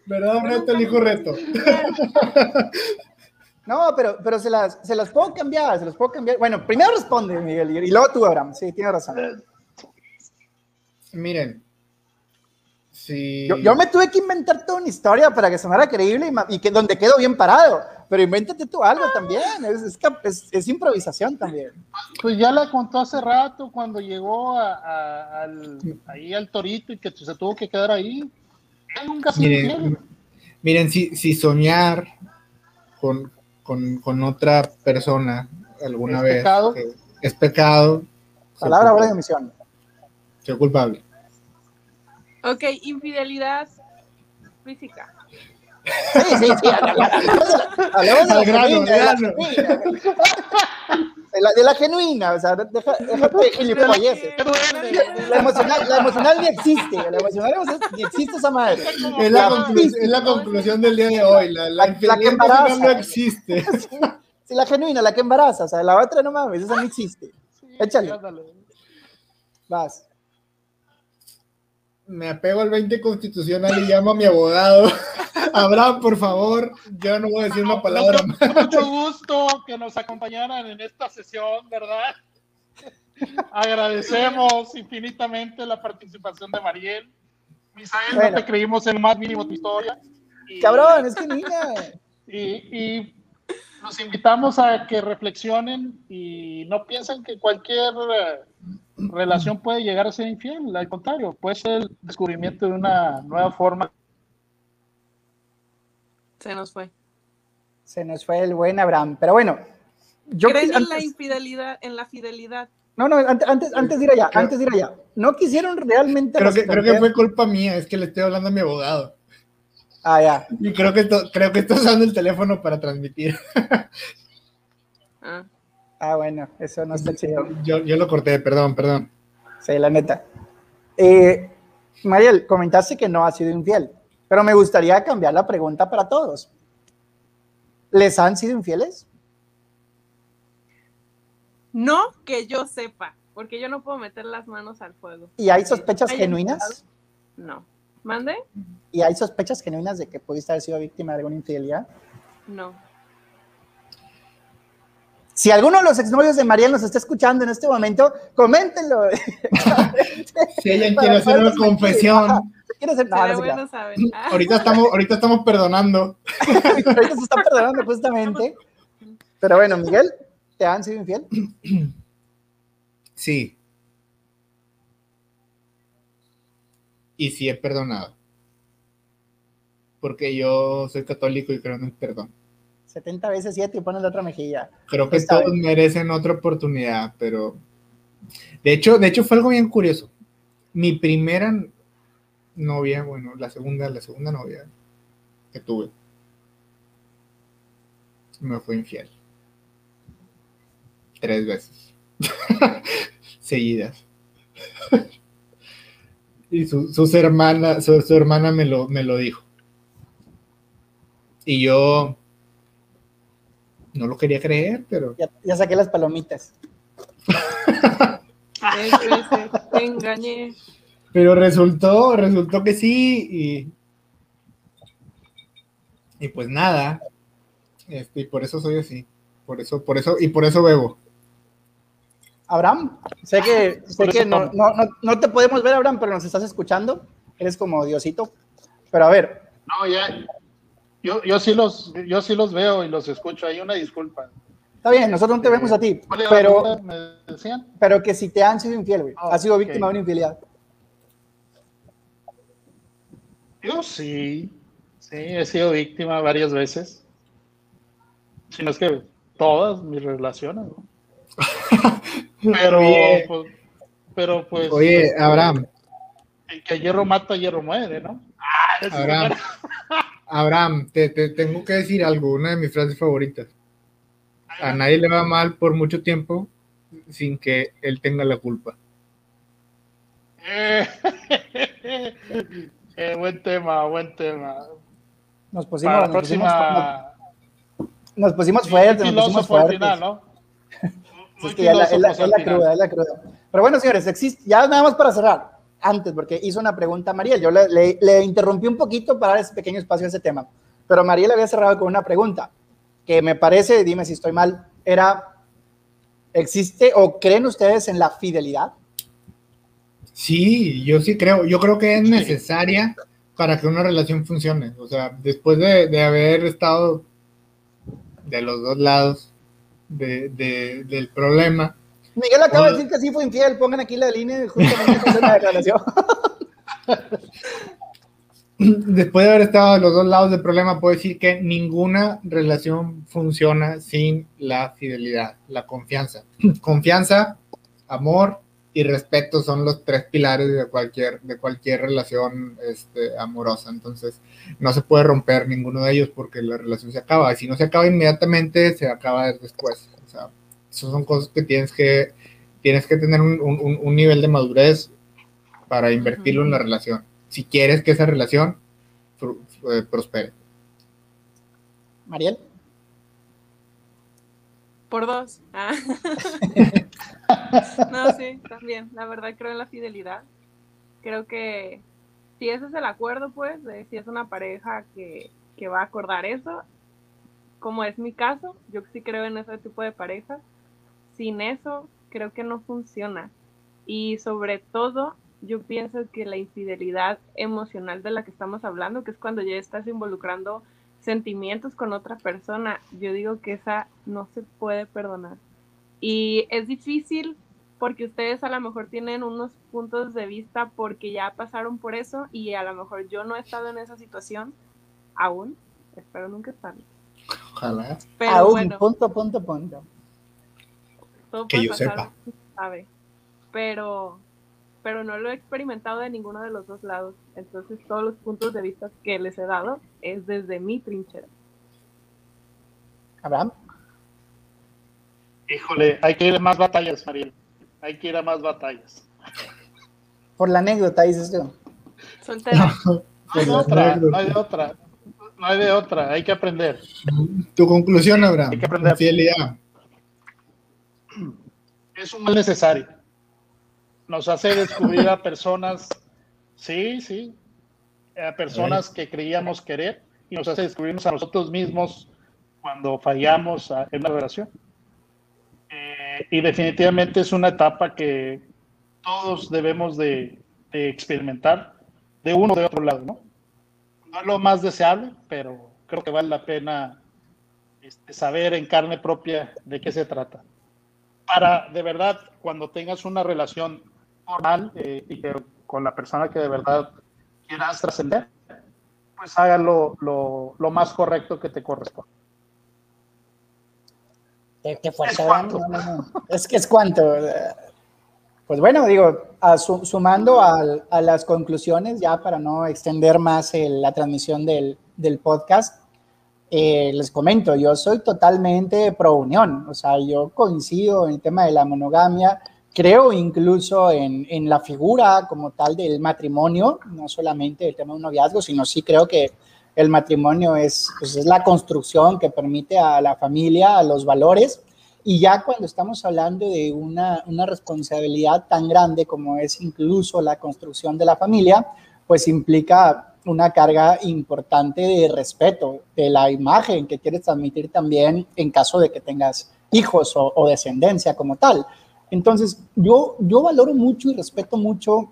¿Verdad, reto? El hijo reto. No, pero, pero se, las, se las puedo cambiar, se las puedo cambiar. Bueno, primero responde, Miguel, y luego tú, Abraham. Sí, tienes razón. Miren, Sí. Yo, yo, me tuve que inventar toda una historia para que sonara creíble y, y que donde quedo bien parado pero invéntate tú algo también, es, es, improvisación también. Pues ya la contó hace rato cuando llegó a, al, ahí al torito y que se tuvo que quedar ahí. Miren, miren si, si soñar con, con, con, otra persona alguna ¿Es vez pecado? es pecado. Palabra de misión. Soy culpable. Ok, infidelidad física. Sí, sí, sí. Hablamos de la genuina. De la, de la genuina, o sea, déjate de gilipolleces. La emocional, la emocional ni existe, la emocional ni existe esa madre. Es la, conclusión, es la conclusión del día de hoy, la, la, la que embaraza. no existe. Sí, la genuina, la que embaraza, o sea, la otra no mames, esa no existe. Échale. Vas me apego al 20 constitucional y llamo a mi abogado. Abraham, por favor, yo no voy a decir una palabra más. Mucho gusto que nos acompañaran en esta sesión, ¿verdad? Agradecemos infinitamente la participación de Mariel. Misael, no te creímos en más mínimo tu historia. Cabrón, es que niña. Y, y los invitamos a que reflexionen y no piensen que cualquier eh, relación puede llegar a ser infiel, al contrario, puede ser el descubrimiento de una nueva forma. Se nos fue. Se nos fue el buen Abraham, pero bueno. Yo ¿Creen en la infidelidad, en la fidelidad? No, no, antes, antes, antes de ir allá, antes de ir allá. No quisieron realmente. Creo que, creo que fue culpa mía, es que le estoy hablando a mi abogado. Ah, ya. Y creo que, creo que está usando el teléfono para transmitir. ah. Ah, bueno, eso no está chido. Yo, yo lo corté, perdón, perdón. Sí, la neta. Eh, Mariel, comentaste que no has sido infiel, pero me gustaría cambiar la pregunta para todos. ¿Les han sido infieles? No que yo sepa, porque yo no puedo meter las manos al fuego. ¿Y hay sospechas ¿Hay genuinas? No. ¿Mande? ¿Y hay sospechas genuinas de que pudiste haber sido víctima de alguna infidelidad? No. Si alguno de los exnovios de Mariel nos está escuchando en este momento, coméntenlo. Si ella quiere hacer una confesión, Quiero hacer Sería no, no se bueno. Ah, ahorita estamos, ahorita estamos perdonando. Ahorita se está perdonando justamente. Pero bueno, Miguel, ¿te han sido infiel? Sí. Y sí he perdonado. Porque yo soy católico y creo en el perdón. 70 veces 7 y pones la otra mejilla. Creo que todos merecen otra oportunidad, pero de hecho, de hecho fue algo bien curioso. Mi primera novia, bueno, la segunda, la segunda novia que tuve, me fue infiel. Tres veces. Seguidas. y su- sus hermanas, su, su hermana me lo, me lo dijo. Y yo no lo quería creer, pero Ya, ya saqué las palomitas. Te engañé. Pero resultó, resultó que sí, y, y pues nada, este, y por eso soy así, por eso, por eso, y por eso bebo. Abraham, sé que, sé que no, no, no, no te podemos ver, Abraham, pero nos estás escuchando. Eres como Diosito. Pero a ver, No, ya. Yo, yo, sí los, yo sí los veo y los escucho. Hay una disculpa. está bien, nosotros no te vemos a ti, ¿Cuál era la pero, pregunta? ¿Me decían? pero que si te han sido infiel, güey. Ah, has sido víctima de una infidelidad. Yo sí. Sí, he sido víctima varias veces. Si no es que todas mis relaciones. ¿no? Pero, pues, pero pues. Oye, este, Abraham, Que hierro mata, hierro muere, ¿no? Ah, es Abraham, Abraham, te, te tengo que decir algo, una de mis frases favoritas. A nadie le va mal por mucho tiempo sin que él tenga la culpa. Eh, eh, buen tema, buen tema. Nos pusimos, Para la nos pusimos, próxima. nos, nos pusimos Sí, fuertes, muy nos pusimos filósofo al fuertes. final, ¿no? Es Muy que ya la, es la- filósofos es la al final. cruda, es la cruda. Pero bueno, señores, existe, ya nada más para cerrar, antes, porque hizo una pregunta a Mariel. Yo le, le- le interrumpí un poquito para dar ese pequeño espacio a ese tema. Pero Mariel había cerrado con una pregunta que me parece, dime si estoy mal, era, ¿existe o creen ustedes en la fidelidad? Sí, yo sí creo, yo creo que es necesaria para que una relación funcione. O sea, después de, de haber estado de los dos lados de- de- del problema, Miguel acaba de decir que sí fue infiel. Pongan aquí la línea justamente con una declaración. después de haber estado de los dos lados del problema, puedo decir que ninguna relación funciona sin la fidelidad, la confianza. Confianza, amor y respeto son los tres pilares de cualquier, de cualquier relación este, amorosa. Entonces, no se puede romper ninguno de ellos porque la relación se acaba. Y si no se acaba inmediatamente, se acaba después. O sea, son cosas que tienes que, tienes que tener un, un- un- nivel de madurez para invertirlo en la relación. Si quieres que esa relación eh, prospere. Mariel. Por dos. Ah. no, sí, también. La verdad creo en la fidelidad. Creo que si ese es el acuerdo, pues, de si es una pareja que, que va a acordar eso, como es mi caso, yo sí creo en ese tipo de parejas. Sin eso, creo que no funciona. Y sobre todo, yo pienso que la infidelidad emocional de la que estamos hablando, que es cuando ya estás involucrando sentimientos con otra persona, yo digo que esa no se puede perdonar. Y es difícil porque ustedes a lo mejor tienen unos puntos de vista porque ya pasaron por eso y a lo mejor yo no he estado en esa situación aún, espero nunca estarlo. Ojalá. Pero Aún, bueno, punto, punto, punto. Todo que puede yo pasar, sepa. sabe. Pero, pero no lo he experimentado de ninguno de los dos lados. Entonces todos los puntos de vista que les he dado es desde mi trinchera. Abraham. Híjole, hay que ir a más batallas, Mariel. Hay que ir a más batallas. Por la anécdota, dices tú. Soltera. No hay de otra, no hay de otra. No hay de otra, hay que aprender. Tu conclusión, Abraham. Hay que aprender. Fidelidad. Es un mal necesario. Nos hace descubrir a personas, sí, sí, a personas que creíamos querer y nos hace descubrirnos a nosotros mismos cuando fallamos en una relación. Eh, y definitivamente es una etapa que todos debemos de, de experimentar de uno o de otro lado, ¿no? No es lo más deseable, pero creo que vale la pena este, saber en carne propia de qué se trata. Para, de verdad, cuando tengas una relación formal eh, y que con la persona que de verdad quieras trascender, pues hágalo lo, lo más correcto que te corresponde. Qué, qué fuerte, Es cuánto. No, no, no. Es que es cuánto. eh, Pues bueno, digo, a su- sumando a, las conclusiones, ya para no extender más el- la transmisión del, del podcast, eh, les comento, yo soy totalmente pro unión, o sea, yo coincido en el tema de la monogamia, creo incluso en, en la figura como tal del matrimonio, no solamente el tema de un noviazgo, sino sí creo que el matrimonio es, pues, es la construcción que permite a la familia, a los valores, y ya cuando estamos hablando de una, una responsabilidad tan grande como es incluso la construcción de la familia, pues implica una carga importante de respeto, de la imagen que quieres transmitir también en caso de que tengas hijos o, descendencia como tal. Entonces, yo, yo valoro mucho y respeto mucho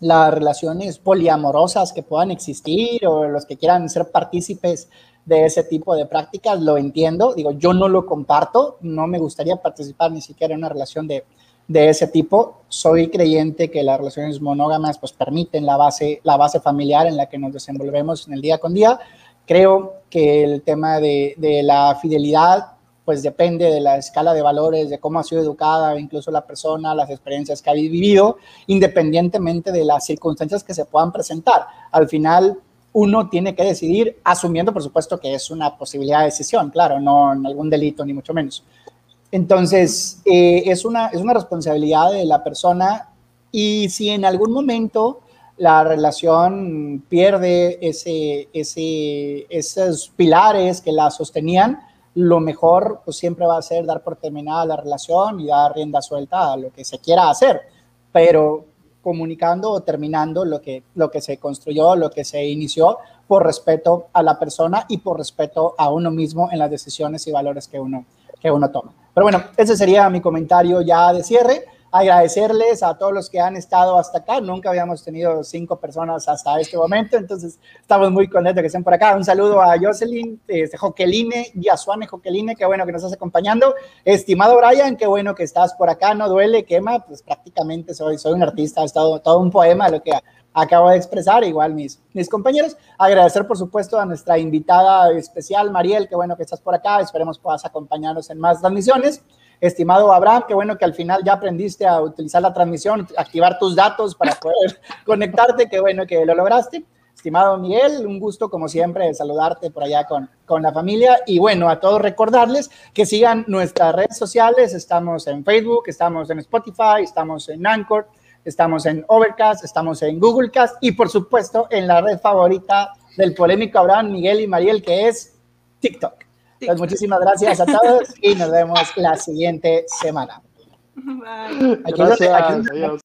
las relaciones poliamorosas que puedan existir o los que quieran ser partícipes de ese tipo de prácticas, lo entiendo. Digo, yo no lo comparto, no me gustaría participar ni siquiera en una relación de, de ese tipo. Soy creyente que las relaciones monógamas pues permiten la base, la base familiar en la que nos desenvolvemos en el día con día. Creo que el tema de, de la fidelidad pues depende de la escala de valores, de cómo ha sido educada, incluso la persona, las experiencias que ha vivido, independientemente de las circunstancias que se puedan presentar. Al final, uno tiene que decidir, asumiendo, por supuesto, que es una posibilidad de decisión, claro, no en algún delito, ni mucho menos. Entonces, eh, es, una, es una responsabilidad de la persona y si en algún momento la relación pierde ese, ese, esos pilares que la sostenían, lo mejor pues, siempre va a ser dar por terminada la relación y dar rienda suelta a lo que se quiera hacer, pero comunicando o terminando lo que, lo que se construyó, lo que se inició, por respeto a la persona y por respeto a uno mismo en las decisiones y valores que uno, que uno toma. Pero bueno, ese sería mi comentario ya de cierre. Agradecerles a todos los que han estado hasta acá. Nunca habíamos tenido cinco personas hasta este momento, entonces estamos muy contentos que estén por acá. Un saludo a Jocelyn, este, Joqueline, Yasuane Joqueline, qué bueno que nos estás acompañando. Estimado Brian, qué bueno que estás por acá. No duele, quema, pues prácticamente soy, soy un artista, es todo, todo un poema lo que acabo de expresar, igual mis, mis compañeros. Agradecer, por supuesto, a nuestra invitada especial, Mariel, qué bueno que estás por acá. Esperemos puedas acompañarnos en más transmisiones. Estimado Abraham, qué bueno que al final ya aprendiste a utilizar la transmisión, activar tus datos para poder conectarte, qué bueno que lo lograste. Estimado Miguel, un gusto como siempre saludarte por allá con, con la familia y bueno, a todos recordarles que sigan nuestras redes sociales, estamos en Facebook, estamos en Spotify, estamos en Anchor, estamos en Overcast, estamos en Google Cast y por supuesto en la red favorita del polémico Abraham, Miguel y Mariel, que es TikTok. Entonces, muchísimas gracias a todos y nos vemos la siguiente semana. Bye. Aquí donde- Gracias. aquí donde- Adiós.